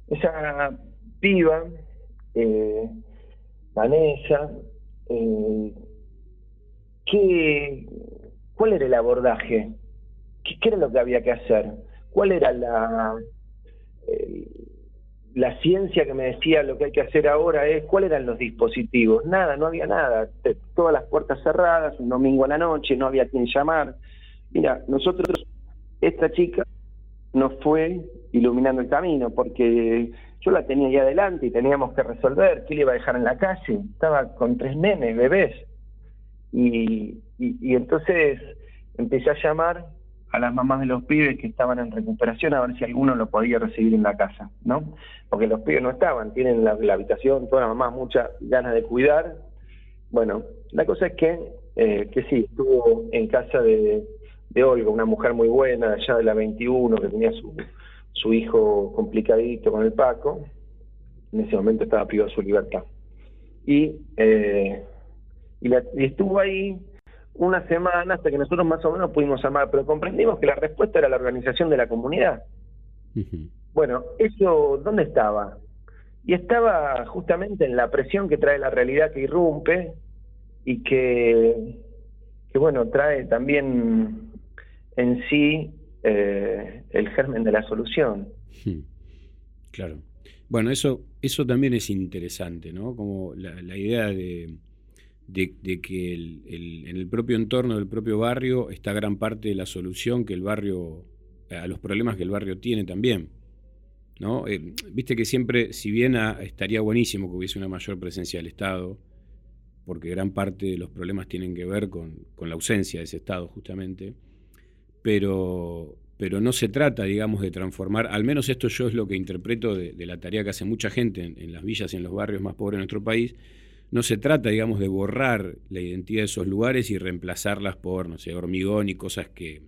esa piba, eh, Vanessa, eh, ¿qué, ¿cuál era el abordaje? ¿Qué, era lo que había que hacer? ¿Cuál era la, eh, la ciencia que me decía lo que hay que hacer ahora es cuáles eran los dispositivos. Nada, no había nada. Todas las puertas cerradas, un domingo a la noche, no había quien llamar. Mira, nosotros, esta chica nos fue iluminando el camino porque yo la tenía ahí adelante y teníamos que resolver qué le iba a dejar en la calle. Estaba con tres nenes, bebés. Y, y, entonces empecé a llamar a las mamás de los pibes que estaban en recuperación a ver si alguno lo podía recibir en la casa, ¿no? Porque los pibes no estaban, tienen la, la habitación, todas las mamás muchas ganas de cuidar. Bueno, la cosa es que, eh, que sí, estuvo en casa de, de Olga, una mujer muy buena, allá de la 21, que tenía su, su hijo complicadito con el Paco. En ese momento estaba privado de su libertad. Y, eh, y, la- y estuvo ahí una semana hasta que nosotros más o menos pudimos armar, pero comprendimos que la respuesta era la organización de la comunidad. Bueno, eso, ¿dónde estaba? Y estaba justamente en la presión que trae la realidad que irrumpe y que, que bueno, trae también en sí eh, el germen de la solución. Hmm. Claro. Bueno, eso, eso también es interesante, ¿no? Como la, idea de, de- que el- el- en el propio entorno del propio barrio está gran parte de la solución que el barrio, a los problemas que el barrio tiene también. ¿no? Eh, Viste que siempre, si bien ah, estaría buenísimo que hubiese una mayor presencia del Estado, porque gran parte de los problemas tienen que ver con, con la ausencia de ese Estado justamente, pero, pero no se trata, digamos, de transformar, al menos esto yo es lo que interpreto de, la tarea que hace mucha gente en, las villas y en los barrios más pobres de nuestro país, no se trata, digamos, de borrar la identidad de esos lugares y reemplazarlas por, no sé, hormigón y cosas que,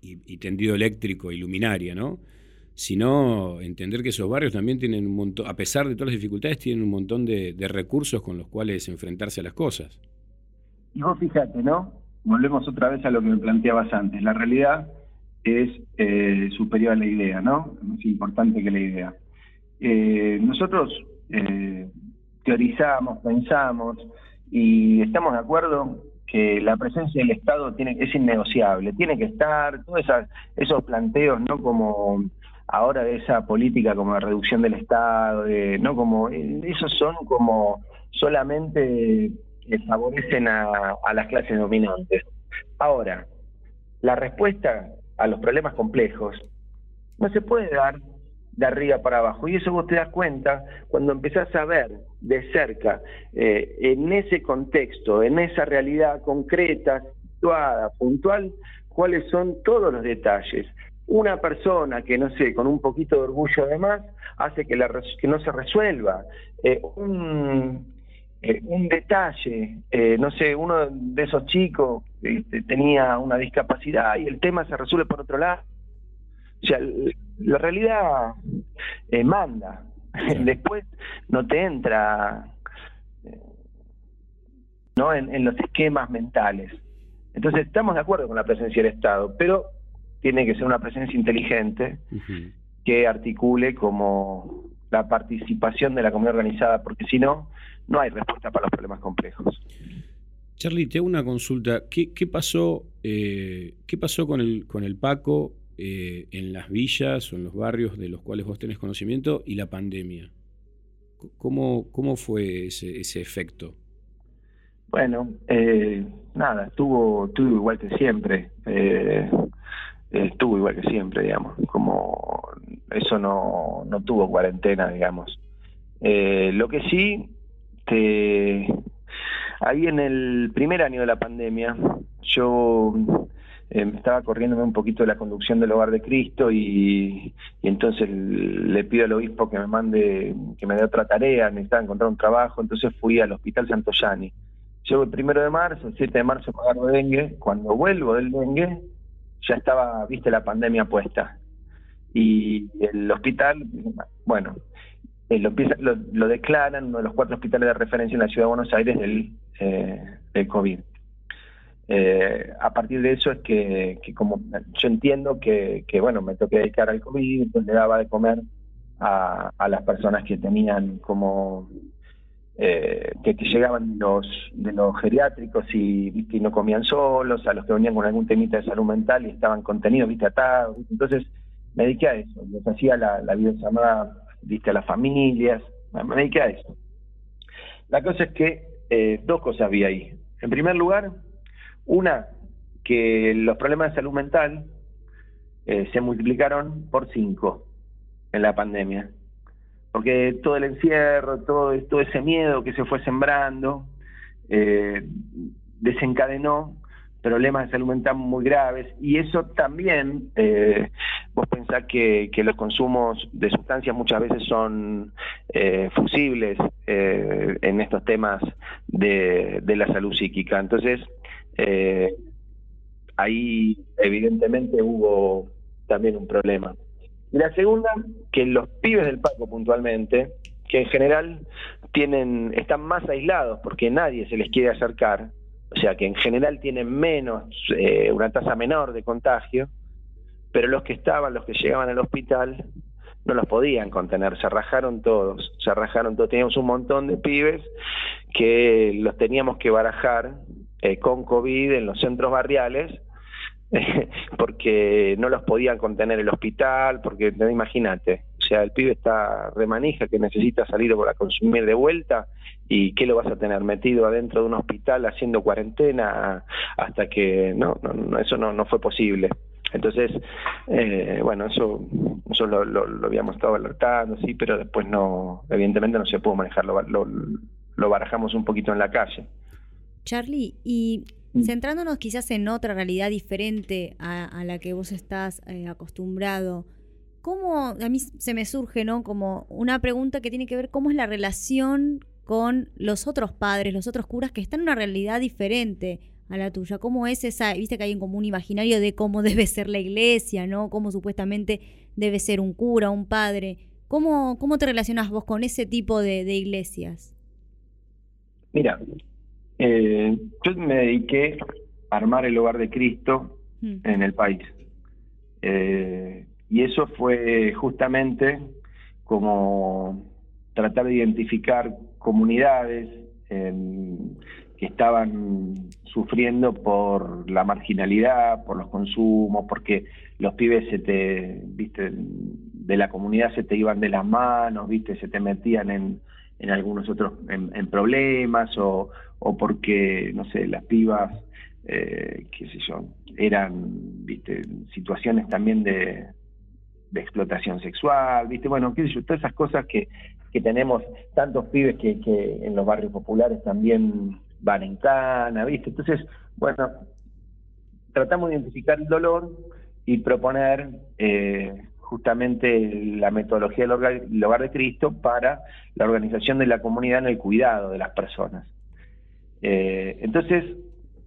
y, y tendido eléctrico y luminaria, ¿no? Sino entender que esos barrios también tienen un montón, a pesar de todas las dificultades, tienen un montón de, de recursos con los cuales enfrentarse a las cosas. Y vos fíjate, ¿no? Volvemos otra vez a lo que me planteabas antes. La realidad es eh, superior a la idea, ¿no? Es importante que la idea. Eh, nosotros eh, teorizamos, pensamos y estamos de acuerdo que la presencia del Estado tiene, es innegociable, tiene que estar, todos esos planteos, ¿no? Como ahora de esa política como de reducción del Estado, ¿no? Como, esos son como solamente que favorecen a, las clases dominantes. Ahora, la respuesta a los problemas complejos no se puede dar de arriba para abajo. Y eso vos te das cuenta cuando empezás a ver de cerca, eh, en ese contexto, en esa realidad concreta, situada, puntual, cuáles son todos los detalles. Una persona que, no sé, con un poquito de orgullo además, hace que no se resuelva. Eh, un, eh, un detalle, eh, no sé, uno de esos chicos este, tenía una discapacidad y el tema se resuelve por otro lado. O sea, la realidad eh, manda. Después no te entra ¿no? En, en los esquemas mentales. Entonces, estamos de acuerdo con la presencia del Estado, pero tiene que ser una presencia inteligente que articule como la participación de la comunidad organizada, porque si no, no hay respuesta para los problemas complejos. Charlie, te hago una consulta. ¿Qué, qué pasó, eh, ¿qué pasó con el, con el Paco eh, en las villas o en los barrios de los cuales vos tenés conocimiento y la pandemia? ¿Cómo, cómo fue ese, ese efecto? Bueno, eh, nada, estuvo, estuvo igual que siempre. eh, estuvo igual que siempre, digamos. Como eso no, no tuvo cuarentena, digamos. Eh, lo que sí, ahí en el primer año de la pandemia, yo eh, estaba corriéndome un poquito de la conducción del hogar de Cristo y, y entonces le pido al obispo que me mande, que me dé otra tarea, necesitaba encontrar un trabajo, entonces fui al Hospital Santoyani. Llego el primero de marzo, el 7 de marzo me agarro dengue, cuando vuelvo del dengue ya estaba, viste, la pandemia puesta. Y el hospital, bueno, lo, lo, lo declaran uno de los cuatro hospitales de referencia en la ciudad de Buenos Aires del, eh, del COVID. Eh, a partir de eso es que, que como yo entiendo que, bueno, me toqué dedicar al COVID, entonces le daba de comer a, a las personas que tenían como eh, que, que llegaban los, de los geriátricos y, y no comían solos, a los que venían con algún temita de salud mental y estaban contenidos, viste, atados. Entonces me dediqué a eso, les hacía la, la videollamada, viste, a las familias, me dediqué a eso. La cosa es que eh, dos cosas había ahí. En primer lugar, una, que los problemas de salud mental eh, se multiplicaron por cinco en la pandemia porque todo el encierro, todo, todo ese miedo que se fue sembrando, eh, desencadenó problemas de salud mental muy graves y eso también, eh, vos pensás que, los consumos de sustancias muchas veces son eh, fusibles eh, en estos temas de, de la salud psíquica. Entonces, eh, ahí evidentemente hubo también un problema. Y la segunda, que los pibes del Paco puntualmente, que en general tienen, están más aislados porque nadie se les quiere acercar, o sea que en general tienen menos, eh, una tasa menor de contagio, pero los que estaban, los que llegaban al hospital, no los podían contener, se rajaron todos, se rajaron todos, teníamos un montón de pibes que los teníamos que barajar eh, con COVID en los centros barriales, porque no los podían contener el hospital, porque no, imagínate, o sea, el pibe está remanija que necesita salir para consumir de vuelta y qué lo vas a tener metido adentro de un hospital haciendo cuarentena hasta que no, no, no, eso no, no fue posible. Entonces, eh, bueno, eso, eso lo, lo- lo habíamos estado alertando, sí, pero después no, evidentemente no se pudo manejar, lo, lo, lo barajamos un poquito en la calle. Charlie, y centrándonos quizás en otra realidad diferente a, a la que vos estás eh, acostumbrado, ¿cómo, a mí se me surge, ¿no? Como una pregunta que tiene que ver cómo es la relación con los otros padres, los otros curas que están en una realidad diferente a la tuya. ¿Cómo es esa, viste que hay como un imaginario de cómo debe ser la iglesia, ¿no? Cómo supuestamente debe ser un cura, un padre. ¿Cómo, cómo te relacionas vos con ese tipo de, de iglesias? Mira, eh, yo me dediqué a armar el hogar de Cristo Mm. en el país. Eh, y eso fue justamente como tratar de identificar comunidades em, que estaban sufriendo por la marginalidad, por los consumos, porque los pibes se te, viste, de la comunidad se te iban de las manos, viste, se te metían en, algunos otros en, en problemas o, o porque, no sé, las pibas, eh, qué sé yo, eran, viste, situaciones también de, de explotación sexual, viste, bueno, qué sé yo, todas esas cosas que, que tenemos tantos pibes que, en los barrios populares también van en cana, viste, entonces, bueno, tratamos de identificar el dolor y proponer eh, justamente la metodología del hogar, de Cristo para la organización de la comunidad en el cuidado de las personas. Eh, entonces,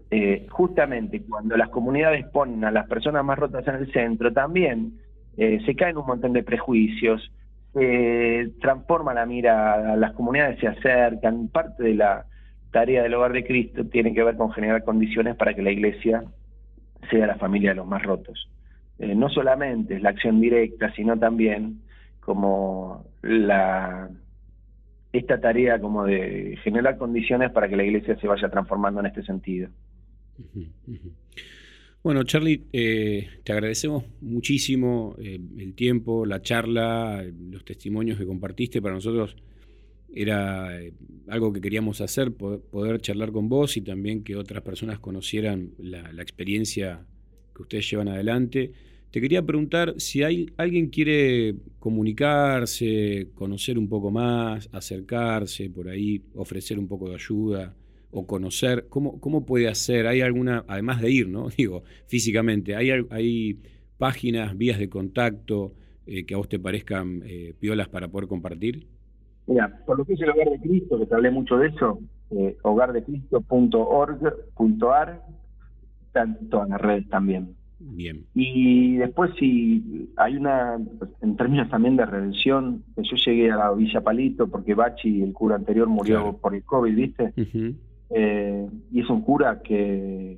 eh, justamente cuando las comunidades ponen a las personas más rotas en el centro, también se caen un montón de prejuicios, se transforma la mirada, las comunidades se acercan, parte de la tarea del hogar de Cristo tiene que ver con generar condiciones para que la iglesia sea la familia de los más rotos. Eh, no solamente es la acción directa, sino también como la esta tarea como de generar condiciones para que la iglesia se vaya transformando en este sentido. Bueno, Charlie, eh, te agradecemos muchísimo eh, el tiempo, la charla, los testimonios que compartiste. Para nosotros era eh, algo que queríamos hacer, po- poder charlar con vos y también que otras personas conocieran la, la experiencia que ustedes llevan adelante. Te quería preguntar si hay alguien quiere comunicarse, conocer un poco más, acercarse por ahí, ofrecer un poco de ayuda o conocer, ¿cómo, cómo puede hacer? ¿Hay alguna, además de ir, ¿no? Digo, físicamente, ¿hay, hay páginas, vías de contacto eh, que a vos te parezcan eh, piolas para poder compartir? Mira, por lo que es el Hogar de Cristo, que te hablé mucho de eso, eh, hogardecristo.org.ar, están todas las redes también. Bien. Y después si hay una, en términos también de redención, yo llegué a la Villa Palito porque Bachi, el cura anterior, murió Claro. por el COVID, ¿viste? Eh, y es un cura que,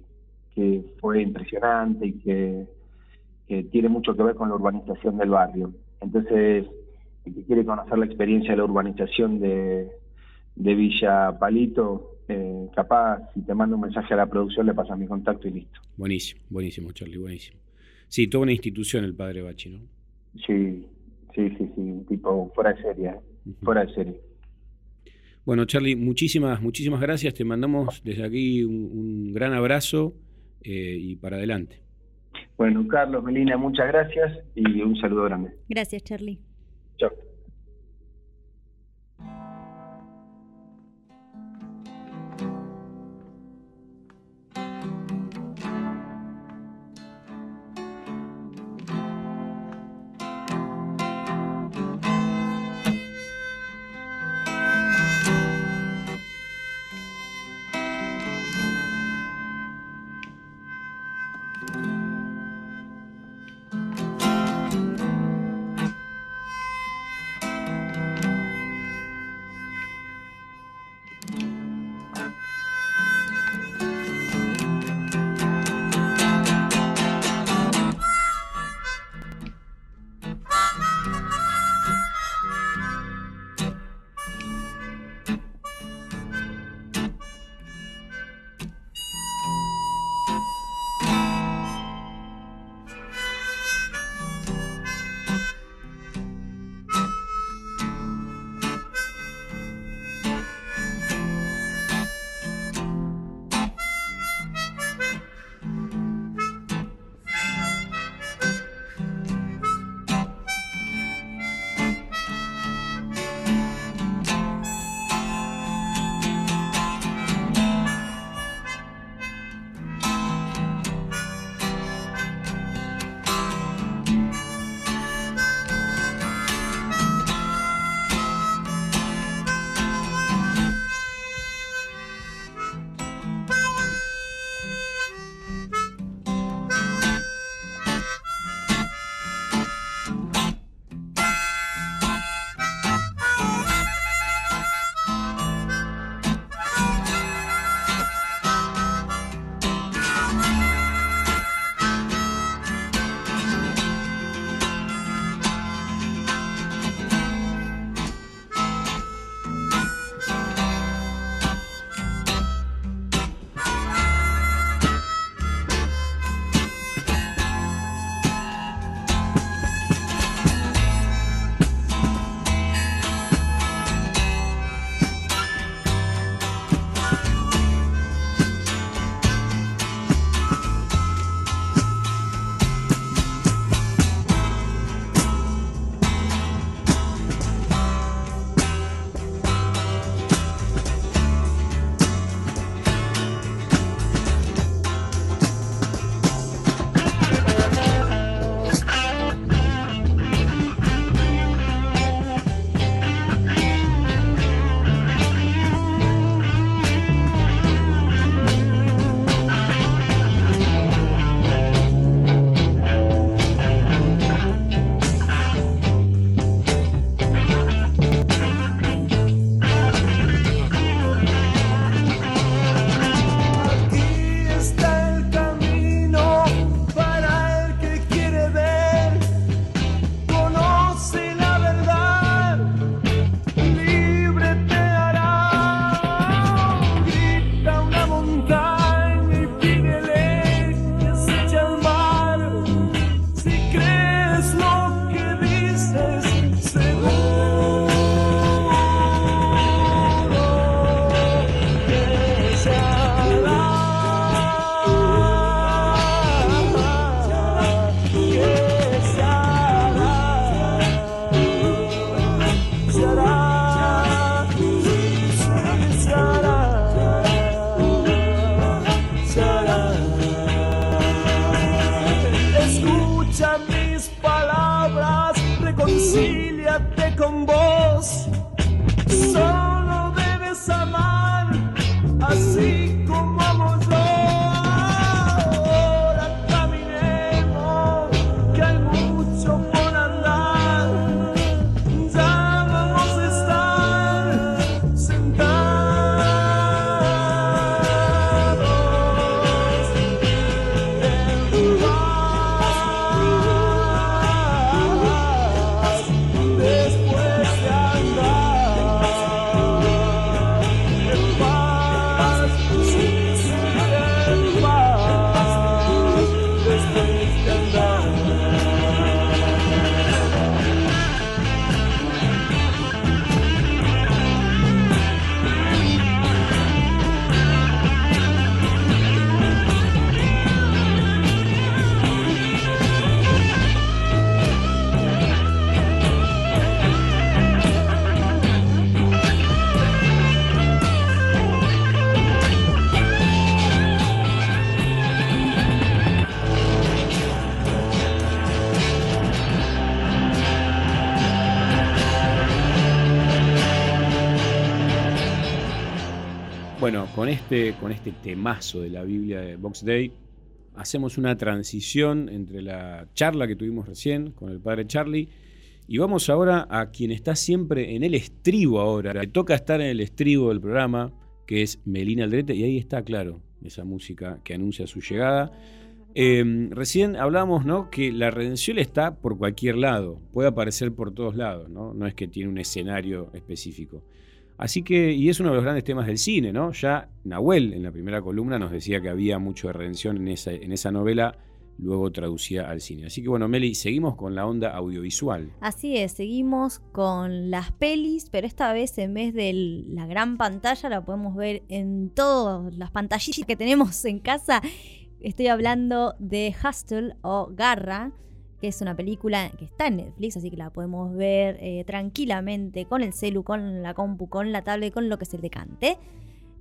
que fue impresionante y que, que tiene mucho que ver con la urbanización del barrio. Entonces, el que quiere conocer la experiencia de la urbanización de, de Villa Palito, eh, capaz, si te mando un mensaje a la producción, le pasas mi contacto y listo. Buenísimo, buenísimo, Charlie, buenísimo. Sí, toda una institución el padre Bachi, ¿no? Sí, sí, sí, sí, tipo fuera de serie, ¿eh? fuera de serie. Bueno, Charlie, muchísimas, muchísimas gracias. Te mandamos desde aquí un, un gran abrazo eh, y para adelante. Bueno, Carlos, Melina, muchas gracias y un saludo grande. Gracias, Charlie. Chao. Bueno, con este, con este temazo de la Biblia de Box Day, hacemos una transición entre la charla que tuvimos recién con el padre Charlie y vamos ahora a quien está siempre en el estribo ahora. Le toca estar en el estribo del programa, que es Melina Aldrete, y ahí está, claro, esa música que anuncia su llegada. Eh, recién hablamos ¿no? que la redención está por cualquier lado, puede aparecer por todos lados, ¿no? no es que tiene un escenario específico. Así que, y es uno de los grandes temas del cine, ¿no? Ya Nahuel en la primera columna nos decía que había mucho de redención en esa, en esa novela, luego traducía al cine. Así que bueno, Meli, seguimos con la onda audiovisual. Así es, seguimos con las pelis, pero esta vez en vez de la gran pantalla la podemos ver en todas las pantallitas que tenemos en casa. Estoy hablando de Hustle o Garra, que es una película que está en Netflix, así que la podemos ver eh, tranquilamente con el celu, con la compu, con la tablet, con lo que se te cante.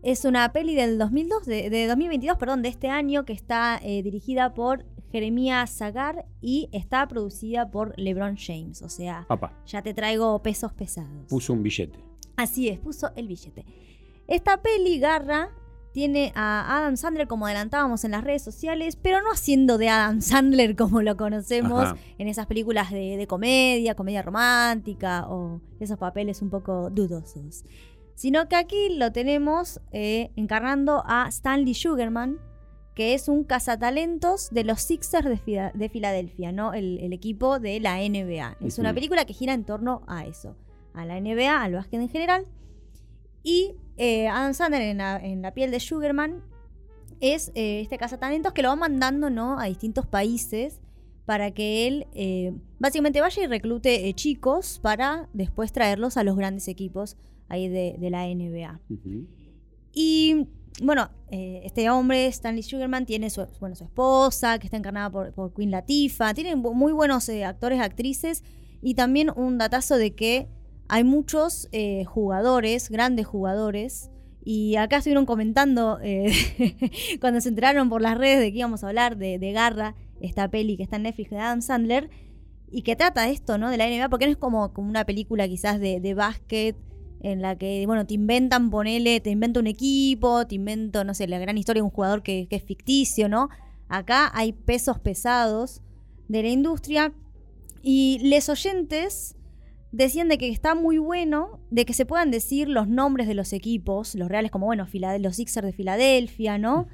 Es una peli del 2002, de, de 2022, perdón, de este año, que está eh, dirigida por Jeremías Zagar y está producida por LeBron James. O sea, Papá, ya te traigo pesos pesados. puso un billete. Así es, puso el billete. Esta peli, Garra, tiene a Adam Sandler como adelantábamos en las redes sociales, pero no haciendo de Adam Sandler como lo conocemos Ajá. en esas películas de, de comedia, comedia romántica o esos papeles un poco dudosos. Sino que aquí lo tenemos eh, encarnando a Stanley Sugarman, que es un cazatalentos de los Sixers de, Fila- de Filadelfia, ¿no? El, el equipo de la NBA. Es una película que gira en torno a eso, a la NBA, al básquet en general. Y eh, Adam Sandler en la, en la piel de Sugarman es eh, este cazatalentos que lo va mandando ¿no? a distintos países para que él eh, básicamente vaya y reclute chicos para después traerlos a los grandes equipos ahí de, de la NBA. Y bueno, eh, este hombre, Stanley Sugarman, tiene su, bueno, su esposa, que está encarnada por, por Queen Latifah. Tienen muy buenos eh, actores, actrices. Y también un datazo de que hay muchos eh, jugadores, grandes jugadores. Y acá estuvieron comentando eh, cuando se enteraron por las redes de que íbamos a hablar de, de Garra, esta peli que está en Netflix de Adam Sandler. Y que trata esto, ¿no? De la NBA, porque no es como, como una película quizás de, de básquet en la que, bueno, te inventan, ponele, te inventa un equipo, te invento, no sé, la gran historia de un jugador que, que es ficticio, ¿no? Acá hay pesos pesados de la industria y les oyentes decían de que está muy bueno de que se puedan decir los nombres de los equipos, los reales como, bueno, los Sixers de Filadelfia, ¿no?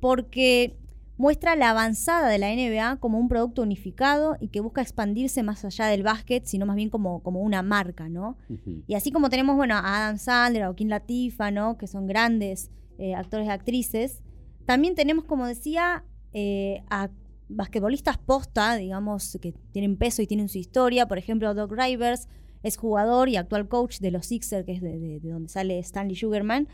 porque muestra la avanzada de la NBA como un producto unificado y que busca expandirse más allá del básquet, sino más bien como, como una marca, ¿no? Y así como tenemos, bueno, a Adam Sandler, a Joaquín Latifa, ¿no? Que son grandes eh, actores y actrices. También tenemos, como decía, eh, a basquetbolistas posta, digamos, que tienen peso y tienen su historia. Por ejemplo, Doc Rivers es jugador y actual coach de los Sixers, que es de, de- de donde sale Stanley Sugarman.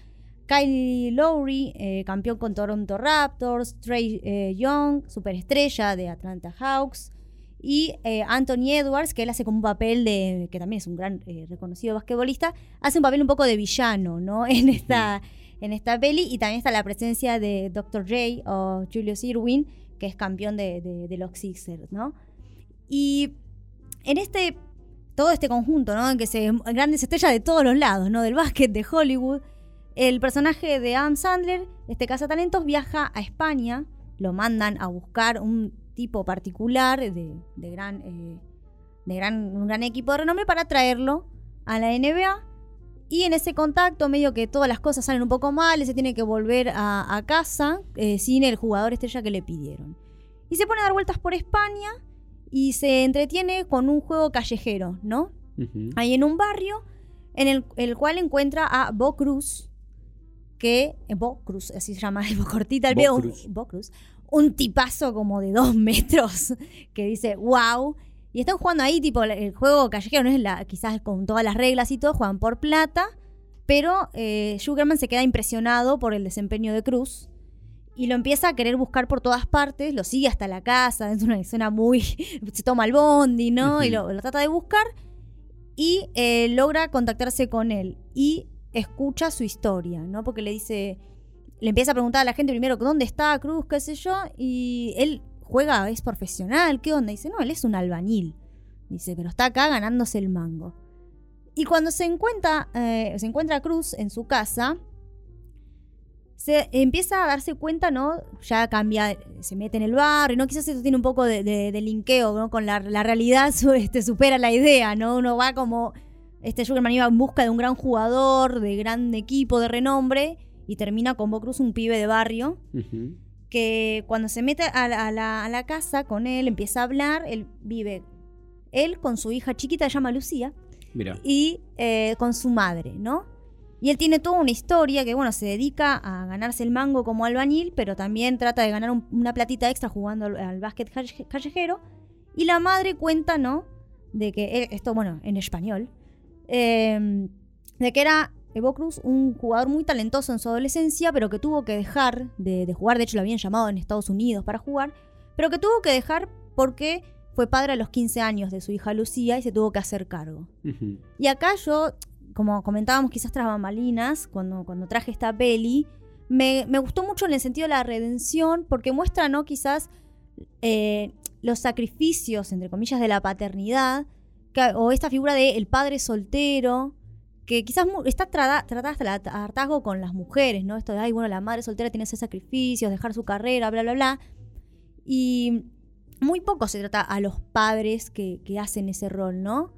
Kylie Lowry, eh, campeón con Toronto Raptors. Trey eh, Young, superestrella de Atlanta Hawks. Y eh, Anthony Edwards, que él hace como un papel de, que también es un gran reconocido basquetbolista, hace un papel un poco de villano, ¿no? En esta, en esta peli. Y también está la presencia de Dr. J o Julius Irwin, que es campeón de, los Sixers, ¿no? Y en este, todo este conjunto, ¿no? En que se grandes estrellas de todos los lados, ¿no? Del básquet, de Hollywood. El personaje de Adam Sandler, este cazatalentos, viaja a España, lo mandan a buscar un tipo particular de, de gran, eh, de gran, un gran equipo de renombre para traerlo a la NBA. Y en ese contacto, medio que todas las cosas salen un poco mal, y se tiene que volver a, a casa eh, sin el jugador estrella que le pidieron. Y se pone a dar vueltas por España y se entretiene con un juego callejero, ¿no? Ahí en un barrio en el, el cual encuentra a Bo Cruz, que. eh, Bo Cruz, así se llama, Bo cortita el Bo un- Cruz. Bo Cruz. Un tipazo como de dos metros que dice, wow. Y están jugando ahí, tipo, el juego callejero no es la, quizás con todas las reglas y todo, juegan por plata. Pero eh, Sugarman se queda impresionado por el desempeño de Cruz y lo empieza a querer buscar por todas partes, lo sigue hasta la casa, es una escena muy... se toma el bondi, ¿no? Y lo, lo trata de buscar y eh, logra contactarse con él y escucha su historia, ¿no? Porque le dice, le empieza a preguntar a la gente primero, ¿dónde está Cruz? ¿Qué sé yo? Y él juega, es profesional, ¿qué onda? dice, no, él es un albañil. Dice, pero está acá ganándose el mango. Y cuando se encuentra, eh, se encuentra Cruz en su casa, se empieza a darse cuenta, ¿no? Ya cambia, se mete en el barrio, ¿no? Quizás esto tiene un poco de, de- linkeo, ¿no? Con la, realidad su- este, supera la idea, ¿no? Uno va como, este Sugarman iba en busca de un gran jugador, de gran equipo, de renombre, y termina con Bo Cruz, un pibe de barrio, Ujú. Que cuando se mete a la, a la- a la casa con él, empieza a hablar, él vive, él con su hija chiquita, se llama Lucía, Mira. y eh, con su madre, ¿no? Y él tiene toda una historia que, bueno, se dedica a ganarse el mango como albañil, pero también trata de ganar un- una platita extra jugando al, al básquet calle- callejero. Y la madre cuenta, ¿no? De que, él- esto, bueno, en español, eh, de que era Evo Cruz un jugador muy talentoso en su adolescencia, pero que tuvo que dejar de, de jugar, de hecho lo habían llamado en Estados Unidos para jugar, pero que tuvo que dejar porque fue padre a los 15 años de su hija Lucía y se tuvo que hacer cargo. Y acá yo, como comentábamos quizás tras bambalinas, cuando, cuando traje esta peli, me, me gustó mucho en el sentido de la redención, porque muestra, ¿no? Quizás eh, los sacrificios, entre comillas, de la paternidad, que- o esta figura de el padre soltero, que quizás está tratada hasta el hartazgo con las mujeres, ¿no? Esto de, ay, bueno, la madre soltera tiene ese sacrificios, dejar su carrera, bla, bla, bla. Y muy poco se trata a los padres que, que hacen ese rol, ¿no?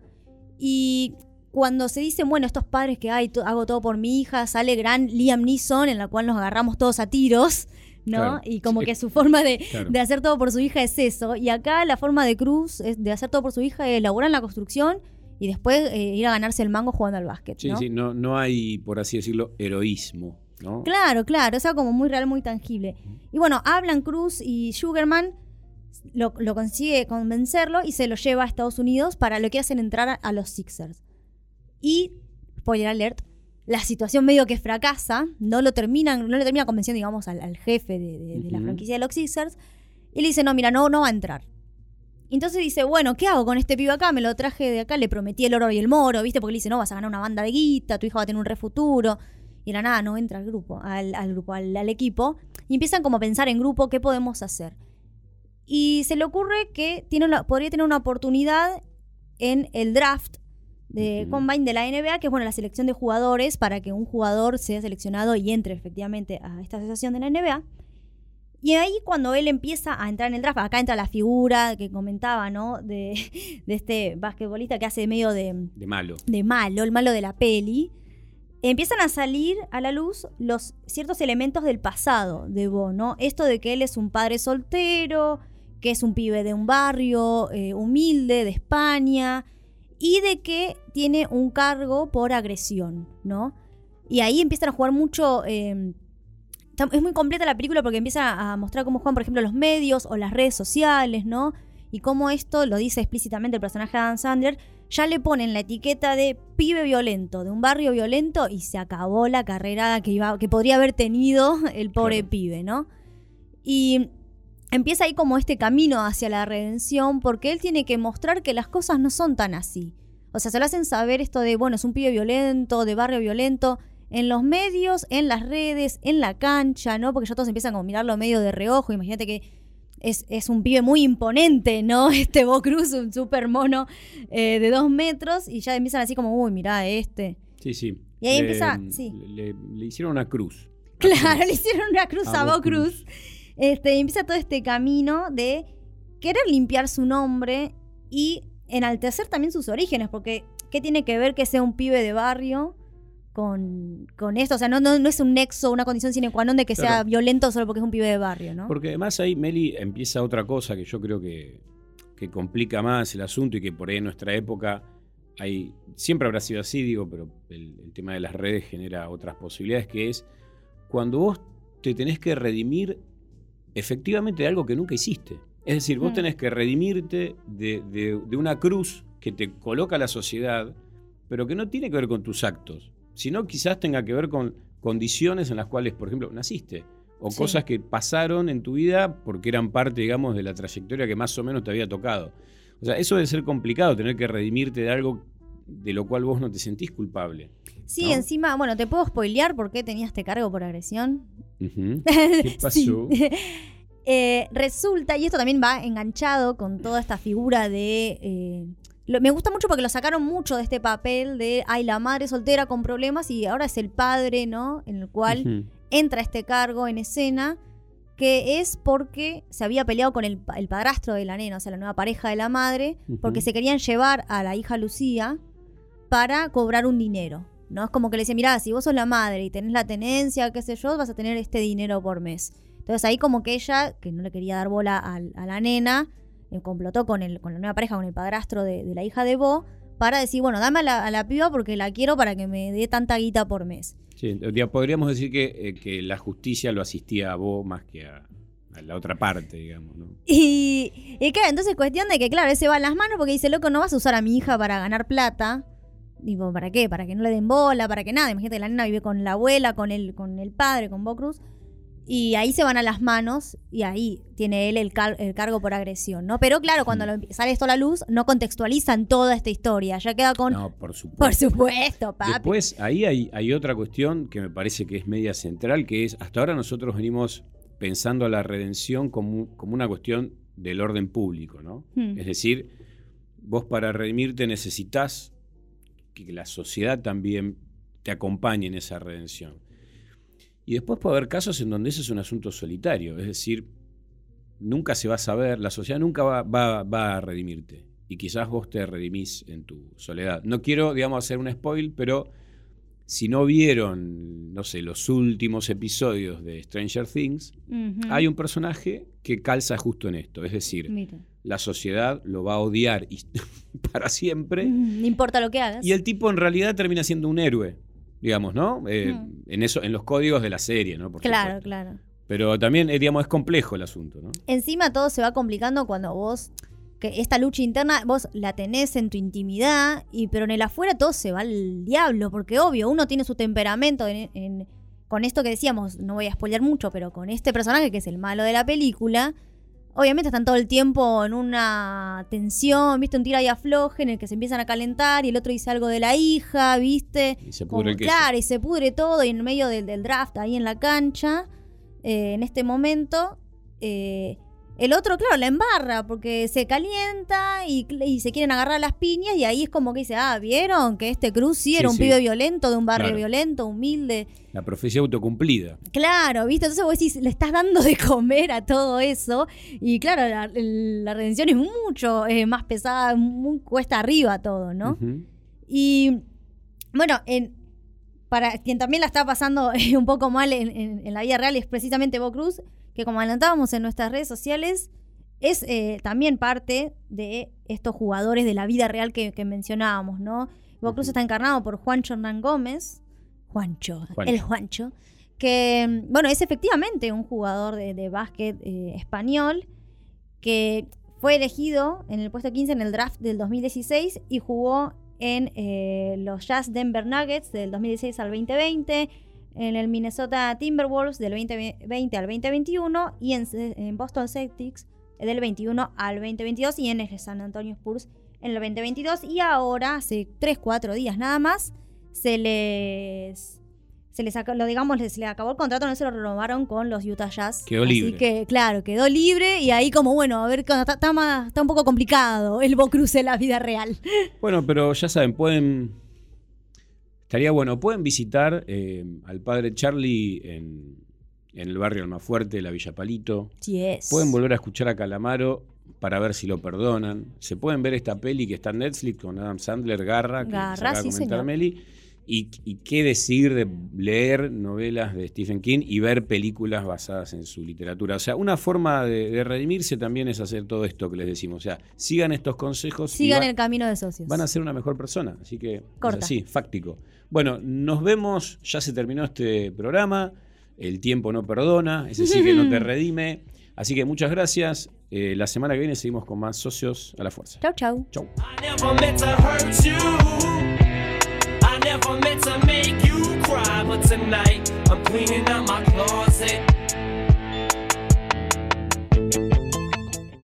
Y cuando se dicen, bueno, estos padres que hay, hago todo por mi hija, sale gran Liam Neeson, en la cual nos agarramos todos a tiros, ¿no? Claro, y como sí. que su forma de, Claro. de hacer todo por su hija es eso. Y acá la forma de Cruz es de hacer todo por su hija es laburar en la construcción y después eh, ir a ganarse el mango jugando al básquet, Sí, ¿no? sí, no, no hay, por así decirlo, heroísmo, ¿no? Claro, claro, o sea, como muy real, muy tangible. Y bueno, hablan Cruz y Sugarman, lo, lo consigue convencerlo y se lo lleva a Estados Unidos para lo que hacen entrar a, a los Sixers. Y, spoiler alert, la situación medio que fracasa, no lo terminan, no le termina convenciendo, digamos, al, al jefe de, de- de la franquicia de los Sixers. Y le dice, no, mira, no, no va a entrar. Entonces dice, bueno, ¿qué hago con este pibe acá? Me lo traje de acá, le prometí el oro y el moro, ¿viste? Porque le dice, no, vas a ganar una banda de guita, tu hija va a tener un refuturo. Y era nada, no entra al grupo, al, al grupo, al, al equipo. Y empiezan como a pensar en grupo, ¿qué podemos hacer? Y se le ocurre que tiene una- podría tener una oportunidad en el draft de Combine de la NBA, que es bueno, la selección de jugadores para que un jugador sea seleccionado y entre efectivamente a esta asociación de la NBA. Y ahí cuando él empieza a entrar en el draft, acá entra la figura que comentaba, ¿no? De, de este basquetbolista que hace medio de, De malo. de malo, el malo de la peli, empiezan a salir a la luz los ciertos elementos del pasado de Bo, ¿no? Esto de que él es un padre soltero, que es un pibe de un barrio eh, humilde de España y de que tiene un cargo por agresión, ¿no? Y ahí empiezan a jugar mucho. eh, está- es muy completa la película porque empieza a mostrar cómo juegan, por ejemplo, los medios o las redes sociales, ¿no? Y cómo esto, lo dice explícitamente el personaje de Adam Sandler, ya le ponen la etiqueta de pibe violento, de un barrio violento, y se acabó la carrera que, iba, que podría haber tenido el pobre pibe, ¿no? Y empieza ahí como este camino hacia la redención, porque él tiene que mostrar que las cosas no son tan así. O sea, se lo hacen saber esto de, bueno, es un pibe violento, de barrio violento, en los medios, en las redes, en la cancha, ¿no? Porque ya todos empiezan a mirarlo medio de reojo. Imagínate que es, es un pibe muy imponente, ¿no? Este Bo Cruz, un super mono eh, de dos metros, y ya empiezan así como, uy, mirá este. Sí, sí. Y ahí Le- empieza- sí. Le, le hicieron una cruz. Claro, le hicieron una cruz A a Bo Bo Cruz. Este, y empieza todo este camino de querer limpiar su nombre y enaltecer también sus orígenes, porque ¿qué tiene que ver que sea un pibe de barrio con, con esto? O sea, no, no, no es un nexo, una condición sine qua non de que sea violento solo porque es un pibe de barrio, ¿no? Porque además ahí, Meli, empieza otra cosa que yo creo que, que complica más el asunto y que por ahí en nuestra época hay, siempre habrá sido así, digo, pero el, el tema de las redes genera otras posibilidades, que es cuando vos te tenés que redimir efectivamente de algo que nunca hiciste. Es decir, vos Mm. tenés que redimirte de, de- de una cruz que te coloca la sociedad, pero que no tiene que ver con tus actos, sino quizás tenga que ver con condiciones en las cuales, por ejemplo, naciste, o Sí. cosas que pasaron en tu vida porque eran parte, digamos, de la trayectoria que más o menos te había tocado. O sea, eso debe ser complicado, tener que redimirte de algo de lo cual vos no te sentís culpable. Sí, ¿no? encima, bueno, ¿te puedo spoilear por qué tenía este cargo por agresión? ¿Qué pasó? Sí. Eh, resulta, y esto también va enganchado con toda esta figura de... eh, lo- me gusta mucho porque lo sacaron mucho de este papel de, ay, la madre soltera con problemas y ahora es el padre, ¿no? En el cual entra este cargo en escena que es porque se había peleado con el, el padrastro de la nena, o sea, la nueva pareja de la madre, porque se querían llevar a la hija Lucía para cobrar un dinero. ¿no? Es como que le dice, mirá, si vos sos la madre y tenés la tenencia, qué sé yo, vas a tener este dinero por mes. Entonces ahí como que ella, que no le quería dar bola a, la nena, eh, complotó con, el, con la nueva pareja, con el padrastro de, de la hija de Bo, para decir, bueno, dame a la, a la piba porque la quiero para que me dé tanta guita por mes. Sí, ya podríamos decir que, eh, que la justicia lo asistía a vos más que a, a la otra parte, digamos. ¿no? Y, y claro, entonces cuestión de que, claro, ese va en las manos porque dice, loco, no vas a usar a mi hija para ganar plata. Digo, ¿para qué? Para que no le den bola, para que nada. Imagínate que la nena vive con la abuela, con el, con el padre, con Bo Cruz. Y ahí se van a las manos y ahí tiene él el, car- el cargo por agresión, ¿no? Pero claro, cuando empie- sale esto a la luz, no contextualizan toda esta historia. Ya queda con... No, por supuesto. Por supuesto, papi. Después, ahí hay, hay otra cuestión que me parece que es media central, que es, hasta ahora nosotros venimos pensando a la redención como, como una cuestión del orden público, ¿no? Hmm. Es decir, vos para redimirte necesitas que la sociedad también te acompañe en esa redención. Y después puede haber casos en donde ese es un asunto solitario, es decir, nunca se va a saber, la sociedad nunca va, va- va a redimirte. Y quizás vos te redimís en tu soledad. No quiero, digamos, hacer un spoil, pero si no vieron, no sé, los últimos episodios de Stranger Things, hay un personaje que calza justo en esto. Es decir, Mira. la sociedad lo va a odiar y- para siempre. No importa lo que hagas. Y el tipo en realidad termina siendo un héroe, digamos, ¿no? Eh, Mm. en, eso, en los códigos de la serie, ¿no? Por Claro, supuesto. claro. Pero también, eh, digamos, es complejo el asunto, ¿no? Encima todo se va complicando cuando vos, que esta lucha interna, vos la tenés en tu intimidad, y pero en el afuera todo se va al diablo, porque obvio, uno tiene su temperamento en, en- con esto que decíamos, no voy a spoilear mucho, pero con este personaje que es el malo de la película, obviamente están todo el tiempo en una tensión, viste, un tira y afloje en el que se empiezan a calentar y el otro dice algo de la hija, viste. Y se Como- pudre el queso. claro, y se pudre todo y en medio del, del draft ahí en la cancha, eh, en este momento, eh, el otro, claro, la embarra porque se calienta y, y se quieren agarrar las piñas y ahí es como que dice, ah, ¿vieron? Que este Cruz sí Sí, era un sí. pibe violento, de un barrio Claro. violento, humilde. La profecía autocumplida. Claro, ¿viste? Entonces vos decís, le estás dando de comer a todo eso. Y claro, la, la redención es mucho eh, más pesada, muy cuesta arriba todo, ¿no? Y bueno, en, para quien también la está pasando un poco mal en, en- en la vida real es precisamente Bo Cruz, que como adelantábamos en nuestras redes sociales, es eh, también parte de estos jugadores de la vida real que, que mencionábamos, ¿no? Bo Cruz está encarnado por Juancho Hernán Gómez, Juancho, Juancho. el Juancho, que, bueno, es efectivamente un jugador de, de básquet eh, español que fue elegido en el puesto 15 en el draft del 2016 y jugó en eh, los Jazz Denver Nuggets del 2016 al 2020, en el Minnesota Timberwolves del 2020 al 2021 y en, en Boston Celtics del 21 al 2022 y en el San Antonio Spurs en el 2022 y ahora hace 3-4 días nada más se les se les lo digamos, les le acabó el contrato, no se lo renovaron con los Utah Jazz. Quedó Así libre. que, claro, quedó libre y ahí como, bueno, a ver, está, está, más- está un poco complicado el Bo Cruz en la vida real. Bueno, pero ya saben, pueden. Estaría bueno, pueden visitar eh, al padre Charlie en, en el barrio Almafuerte, la Villa Palito. Yes. Pueden volver a escuchar a Calamaro para ver si lo perdonan. Se pueden ver esta peli que está en Netflix con Adam Sandler, Garra, que Garra, sí, comentar señor. Meli. Y, y qué decir de leer novelas de Stephen King y ver películas basadas en su literatura. O sea, una forma de, de redimirse también es hacer todo esto que les decimos. O sea, sigan estos consejos y Sigan va- el camino de socios. van a ser una mejor persona. Así que Corta. es así, fáctico. Bueno, nos vemos. Ya se terminó este programa. El tiempo no perdona. Ese sí que no te redime. Así que muchas gracias. Eh, la semana que viene seguimos con más socios a la fuerza. Chau, chau. Chau.